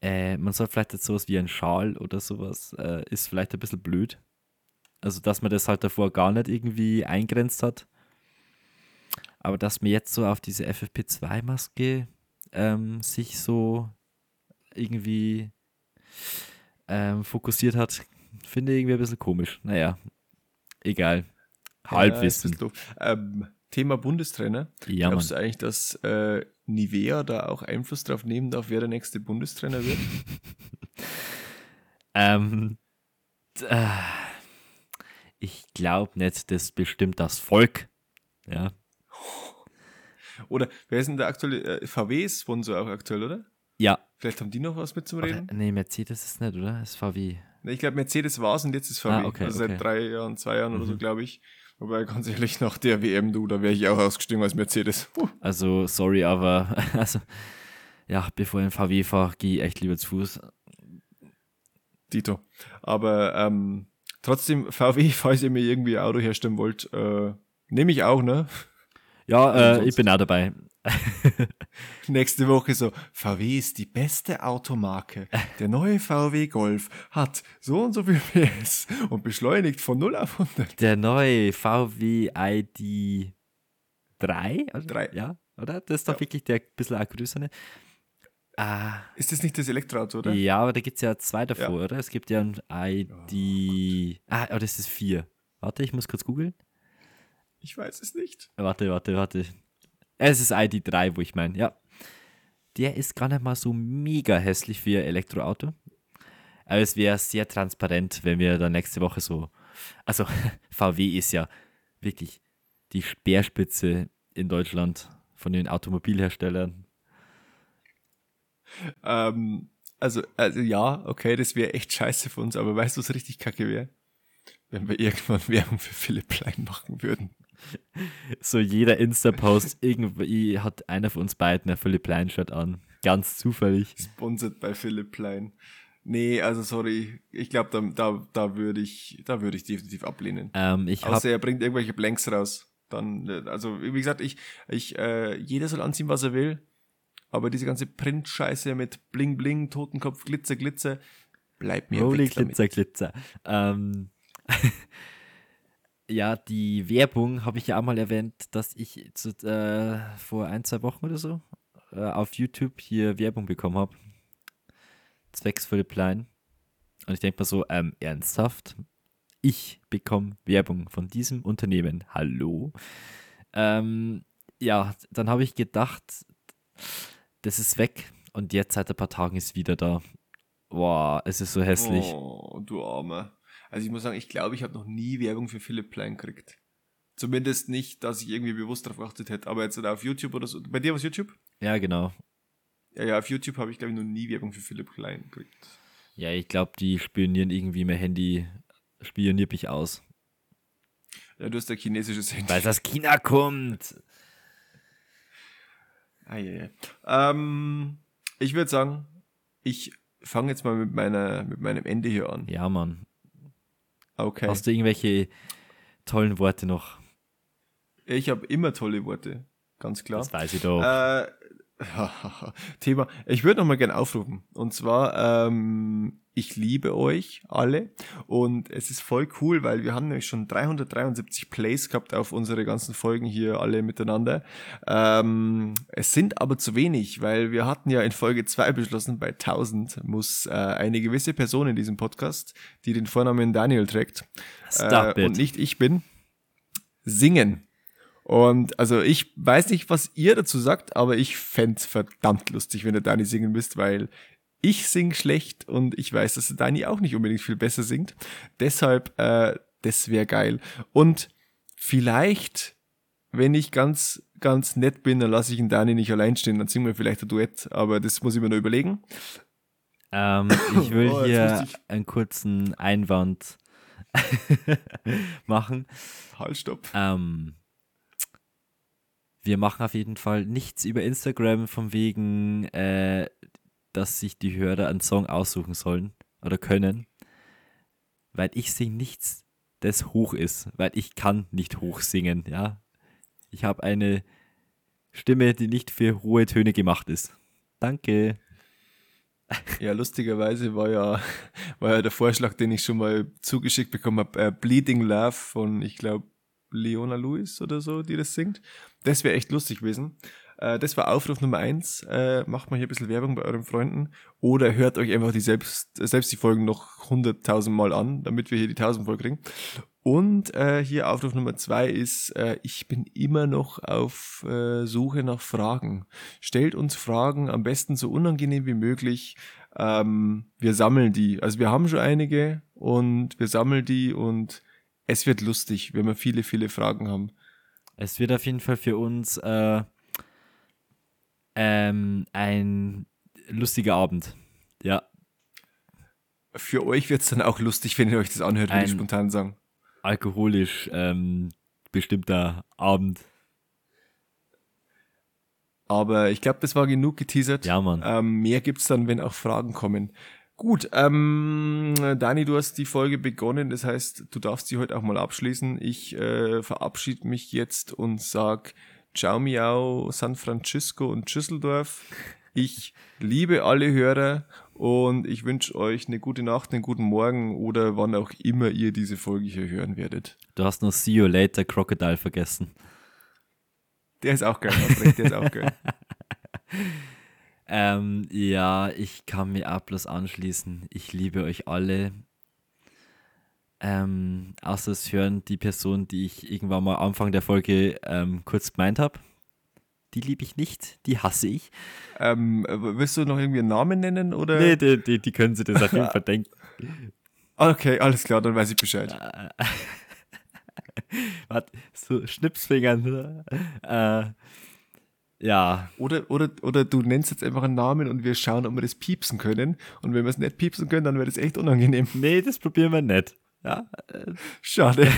äh, man soll vielleicht jetzt sowas wie ein Schal oder sowas, äh, ist vielleicht ein bisschen blöd. Also, dass man das halt davor gar nicht irgendwie eingrenzt hat. Aber dass man jetzt so auf diese FFP2-Maske ähm, sich so irgendwie ähm, fokussiert hat, finde ich irgendwie ein bisschen komisch. Naja, egal. Halbwissen. Ja, ähm, Thema Bundestrainer. Ja, Mann. Glaubst du eigentlich, dass äh, Nivea da auch Einfluss drauf nehmen darf, wer der nächste Bundestrainer wird? Ähm, äh, ich glaube nicht, das bestimmt das Volk. Ja. Oder wer ist denn der aktuelle äh, VW ist Sponsor auch aktuell, oder? Ja. Vielleicht haben die noch was Oder, mitzureden? nee, Mercedes ist nicht, oder? Ist VW. Nee, ich glaube, Mercedes war es und jetzt ist VW. Ah, okay, also okay. seit drei Jahren, zwei Jahren oder so, Mhm. glaube ich. Wobei ganz ehrlich, nach der WM, du, da wäre ich auch ausgestiegen als Mercedes. Puh. Also, sorry, aber also, ja, bevor ich in VW fahre, gehe ich echt lieber zu Fuß. Dito. Aber ähm, Trotzdem, VW, falls ihr mir irgendwie ein Auto herstellen wollt, äh, nehme ich auch, ne? Ja, äh, ich bin auch dabei. Nächste Woche so, VW ist die beste Automarke. Der neue VW Golf hat so und so viel PS und beschleunigt von 0 auf 100. Der neue VW ID 3? Oder? Drei. Ja, oder? Das ist doch Ja. wirklich der bisschen größere. Ah, Ist das nicht das Elektroauto, oder? ja, aber da gibt es ja zwei davor, Ja. oder? Es gibt ja ein ID. Ah, oh, das ist 4. Warte, ich muss kurz googeln. Ich weiß es nicht. Warte, warte, warte. Es ist ID3, wo ich meine, ja. Der ist gar nicht mal so mega hässlich für ein Elektroauto. Aber es wäre sehr transparent, wenn wir dann nächste Woche so. Also, VW ist ja wirklich die Speerspitze in Deutschland von den Automobilherstellern. Ähm, also, also ja, okay, das wäre echt scheiße für uns, aber weißt du, was richtig kacke wäre? Wenn wir irgendwann Werbung für Philipp Plein machen würden. So jeder Insta-Post, irgendwie hat einer von uns beiden ein Philipp Plein-Shirt an. Ganz zufällig. Sponsored bei Philipp Plein. Nee, also sorry, ich glaube, da, da, da würde ich, da würde ich definitiv ablehnen. Ähm, ich Außer er bringt irgendwelche Blanks raus. Dann, äh, also wie gesagt, ich, ich, äh, jeder soll anziehen, was er will. Aber diese ganze Print-Scheiße mit Bling Bling, Totenkopf, Glitzer, Glitzer, bleibt mir Rolling weg damit. Glitzer, Glitzer. Ähm, ja, die Werbung habe ich ja auch mal erwähnt, dass ich zu, äh, vor ein, zwei Wochen oder so äh, auf YouTube hier Werbung bekommen habe. Zwecks Philipp Plein. Und ich denke mir so, ähm, ernsthaft? Ich bekomme Werbung von diesem Unternehmen. Hallo? Ähm, ja, dann habe ich gedacht, das ist weg. Und jetzt seit ein paar Tagen ist wieder da. Boah, es ist so hässlich. Oh, du Armer. Also ich muss sagen, ich glaube, ich habe noch nie Werbung für Philipp Plein gekriegt. Zumindest nicht, dass ich irgendwie bewusst darauf geachtet hätte. Aber jetzt auf YouTube oder so. Bei dir was YouTube? Ja, genau. Ja, ja, auf YouTube habe ich, glaube ich, noch nie Werbung für Philipp Plein gekriegt. Ja, ich glaube, die spionieren irgendwie mein Handy, spioniert mich aus. Ja, du hast ein chinesisches Handy. Weil es aus China kommt. Ah, ja, ja. Ähm, ich würde sagen, ich fange jetzt mal mit, meiner, mit meinem Ende hier an. Ja, Mann. Okay. Hast du irgendwelche tollen Worte noch? Ich habe immer tolle Worte, ganz klar. Das weiß ich doch. Äh, Thema. Ich würde noch mal gerne aufrufen. Und zwar, ähm, ich liebe euch alle. Und es ist voll cool, weil wir haben nämlich schon 373 Plays gehabt auf unsere ganzen Folgen hier alle miteinander. Ähm, es sind aber zu wenig, weil wir hatten ja in Folge 2 beschlossen, bei 1000 muss äh, eine gewisse Person in diesem Podcast, die den Vornamen Daniel trägt, äh, und nicht ich bin, singen. Und also ich weiß nicht, was ihr dazu sagt, aber ich fänd's verdammt lustig, wenn der Dani singen müsst, weil ich sing schlecht und ich weiß, dass Dani auch nicht unbedingt viel besser singt. Deshalb, äh, das wäre geil. Und vielleicht, wenn ich ganz, ganz nett bin, dann lasse ich den Dani nicht allein stehen, dann singen wir vielleicht ein Duett, aber das muss ich mir noch überlegen. Ähm, ich will Oh, hier ich- einen kurzen Einwand machen. Halt, stopp. Ähm, wir machen auf jeden Fall nichts über Instagram von wegen, äh, dass sich die Hörer einen Song aussuchen sollen oder können, weil ich singe nichts, das hoch ist, weil ich kann nicht hoch singen, ja. Ich habe eine Stimme, die nicht für hohe Töne gemacht ist. Danke. Ja, lustigerweise war ja, war ja der Vorschlag, den ich schon mal zugeschickt bekommen habe, äh, Bleeding Love von, ich glaube, Leona Lewis oder so, die das singt. Das wäre echt lustig gewesen. Äh, das war Aufruf Nummer eins. Äh, macht mal hier ein bisschen Werbung bei euren Freunden. Oder hört euch einfach die selbst, selbst die Folgen noch hunderttausend Mal an, damit wir hier die tausend voll kriegen. Und äh, hier Aufruf Nummer zwei ist, äh, ich bin immer noch auf äh, Suche nach Fragen. Stellt uns Fragen, am besten so unangenehm wie möglich. Ähm, wir sammeln die. Also wir haben schon einige und wir sammeln die und es wird lustig, wenn wir viele, viele Fragen haben. Es wird auf jeden Fall für uns äh, ähm, ein lustiger Abend. Ja, Für euch wird es dann auch lustig, wenn ihr euch das anhört, würde ich spontan sagen. alkoholisch ähm, bestimmter Abend. Aber ich glaube, das war genug geteasert. Ja, Mann. Ähm, mehr gibt's dann, wenn auch Fragen kommen. Gut, ähm, Dani, du hast die Folge begonnen, das heißt, du darfst sie heute auch mal abschließen. Ich äh, verabschiede mich jetzt und sag Ciao Miau, San Francisco und Düsseldorf. Ich liebe alle Hörer und ich wünsche euch eine gute Nacht, einen guten Morgen oder wann auch immer ihr diese Folge hier hören werdet. Du hast noch See You Later Crocodile vergessen. Der ist auch geil, der ist auch geil. Ähm, ja, ich kann mir auch bloß anschließen. Ich liebe euch alle. Ähm, außer es hören die Person, die ich irgendwann mal Anfang der Folge ähm, kurz gemeint habe. Die liebe ich nicht, die hasse ich. Ähm, willst du noch irgendwie einen Namen nennen oder? Nee, die, die, die können sie das auf jeden Fall denken. Okay, alles klar, dann weiß ich Bescheid. Warte, so Schnipsfingern. Äh, ja, Oder, oder, oder du nennst jetzt einfach einen Namen und wir schauen, ob wir das piepsen können. Und wenn wir es nicht piepsen können, dann wäre das echt unangenehm. nee, das probieren wir nicht. Ja, äh, Schade.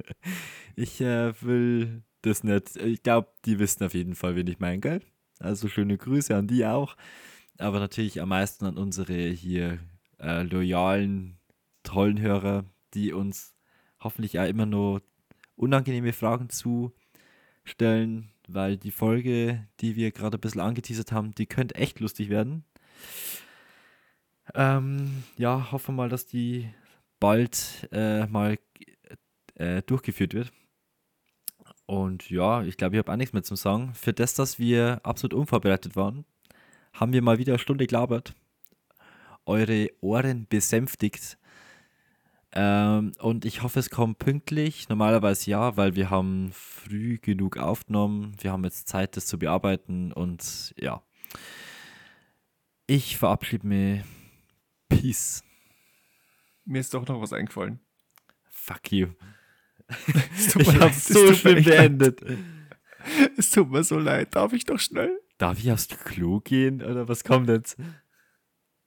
ich äh, will das nicht. Ich glaube, die wissen auf jeden Fall, wen ich meine, gell? Also schöne Grüße an die auch. Aber natürlich am meisten an unsere hier äh, loyalen, tollen Hörer, die uns hoffentlich auch immer nur unangenehme Fragen zu stellen, weil die Folge, die wir gerade ein bisschen angeteasert haben, die könnte echt lustig werden. Ähm, ja, hoffen mal, dass die bald äh, mal äh, durchgeführt wird. Und ja, ich glaube, ich habe auch nichts mehr zu sagen. Für das, dass wir absolut unvorbereitet waren, haben wir mal wieder eine Stunde gelabert. Eure Ohren besänftigt. Ähm, und ich hoffe, es kommt pünktlich. Normalerweise ja, weil wir haben früh genug aufgenommen. Wir haben jetzt Zeit, das zu bearbeiten. Und ja. Ich verabschiede mich. Peace. Mir ist doch noch was eingefallen. Fuck you. Es tut mir Ich leid, so schlimm leid. beendet. Es tut mir so leid. Darf ich doch schnell? Darf ich aufs Klo gehen oder was kommt jetzt?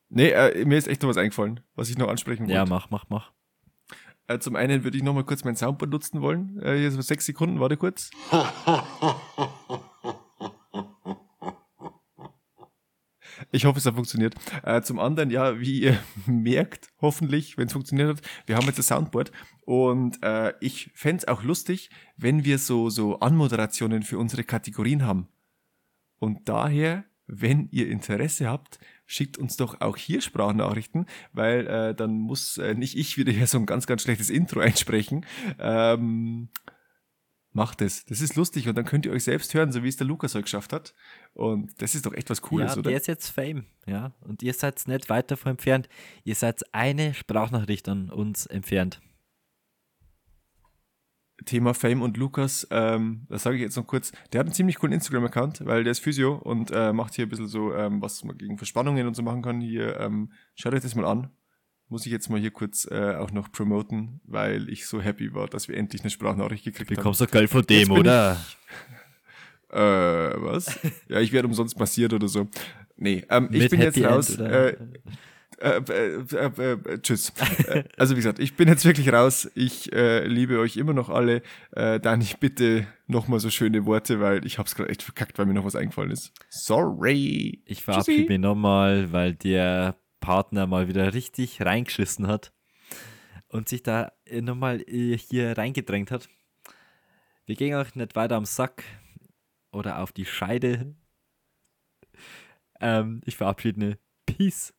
Nee, äh, mir ist echt noch was eingefallen, was ich noch ansprechen wollte. Ja, mach, mach, mach. Äh, zum einen würde ich noch mal kurz mein Soundboard nutzen wollen. Äh, hier so sechs Sekunden, warte kurz. Ich hoffe, es hat funktioniert. Äh, zum anderen, ja, wie ihr merkt, hoffentlich, wenn es funktioniert hat, wir haben jetzt ein Soundboard und äh, ich fänd's auch lustig, wenn wir so, so Anmoderationen für unsere Kategorien haben. Und daher, wenn ihr Interesse habt, schickt uns doch auch hier Sprachnachrichten, weil äh, dann muss äh, nicht ich wieder hier so ein ganz, ganz schlechtes Intro einsprechen. Ähm, macht es. Das ist lustig und dann könnt ihr euch selbst hören, so wie es der Lukas heute geschafft hat. Und das ist doch echt was Cooles, ja, oder? der ist jetzt Fame, ja. Und ihr seid nicht weit davon entfernt. Ihr seid eine Sprachnachricht an uns entfernt. Thema Fame und Lukas, ähm, das sage ich jetzt noch kurz, der hat einen ziemlich coolen Instagram-Account, weil der ist Physio und äh, macht hier ein bisschen so, ähm, was man gegen Verspannungen und so machen kann. Hier, ähm, schaut euch das mal an. Muss ich jetzt mal hier kurz äh, auch noch promoten, weil ich so happy war, dass wir endlich eine Sprachnachricht gekriegt haben. Bekommst du Geld von dem, oder? Äh, was? ja, ich werde umsonst massiert oder so. Nee, ähm, ich bin Happy jetzt raus. End? Äh, äh, äh, äh, äh, tschüss. Äh, also wie gesagt, ich bin jetzt wirklich raus. Ich äh, liebe euch immer noch alle. Äh, Dani, bitte nochmal so schöne Worte, weil ich hab's gerade echt verkackt, weil mir noch was eingefallen ist. Sorry. Ich verabschiede mich nochmal, weil der Partner mal wieder richtig reingeschissen hat und sich da äh, nochmal äh, hier reingedrängt hat. Wir gehen auch nicht weiter am Sack oder auf die Scheide. Ähm, ich verabschiede. Peace.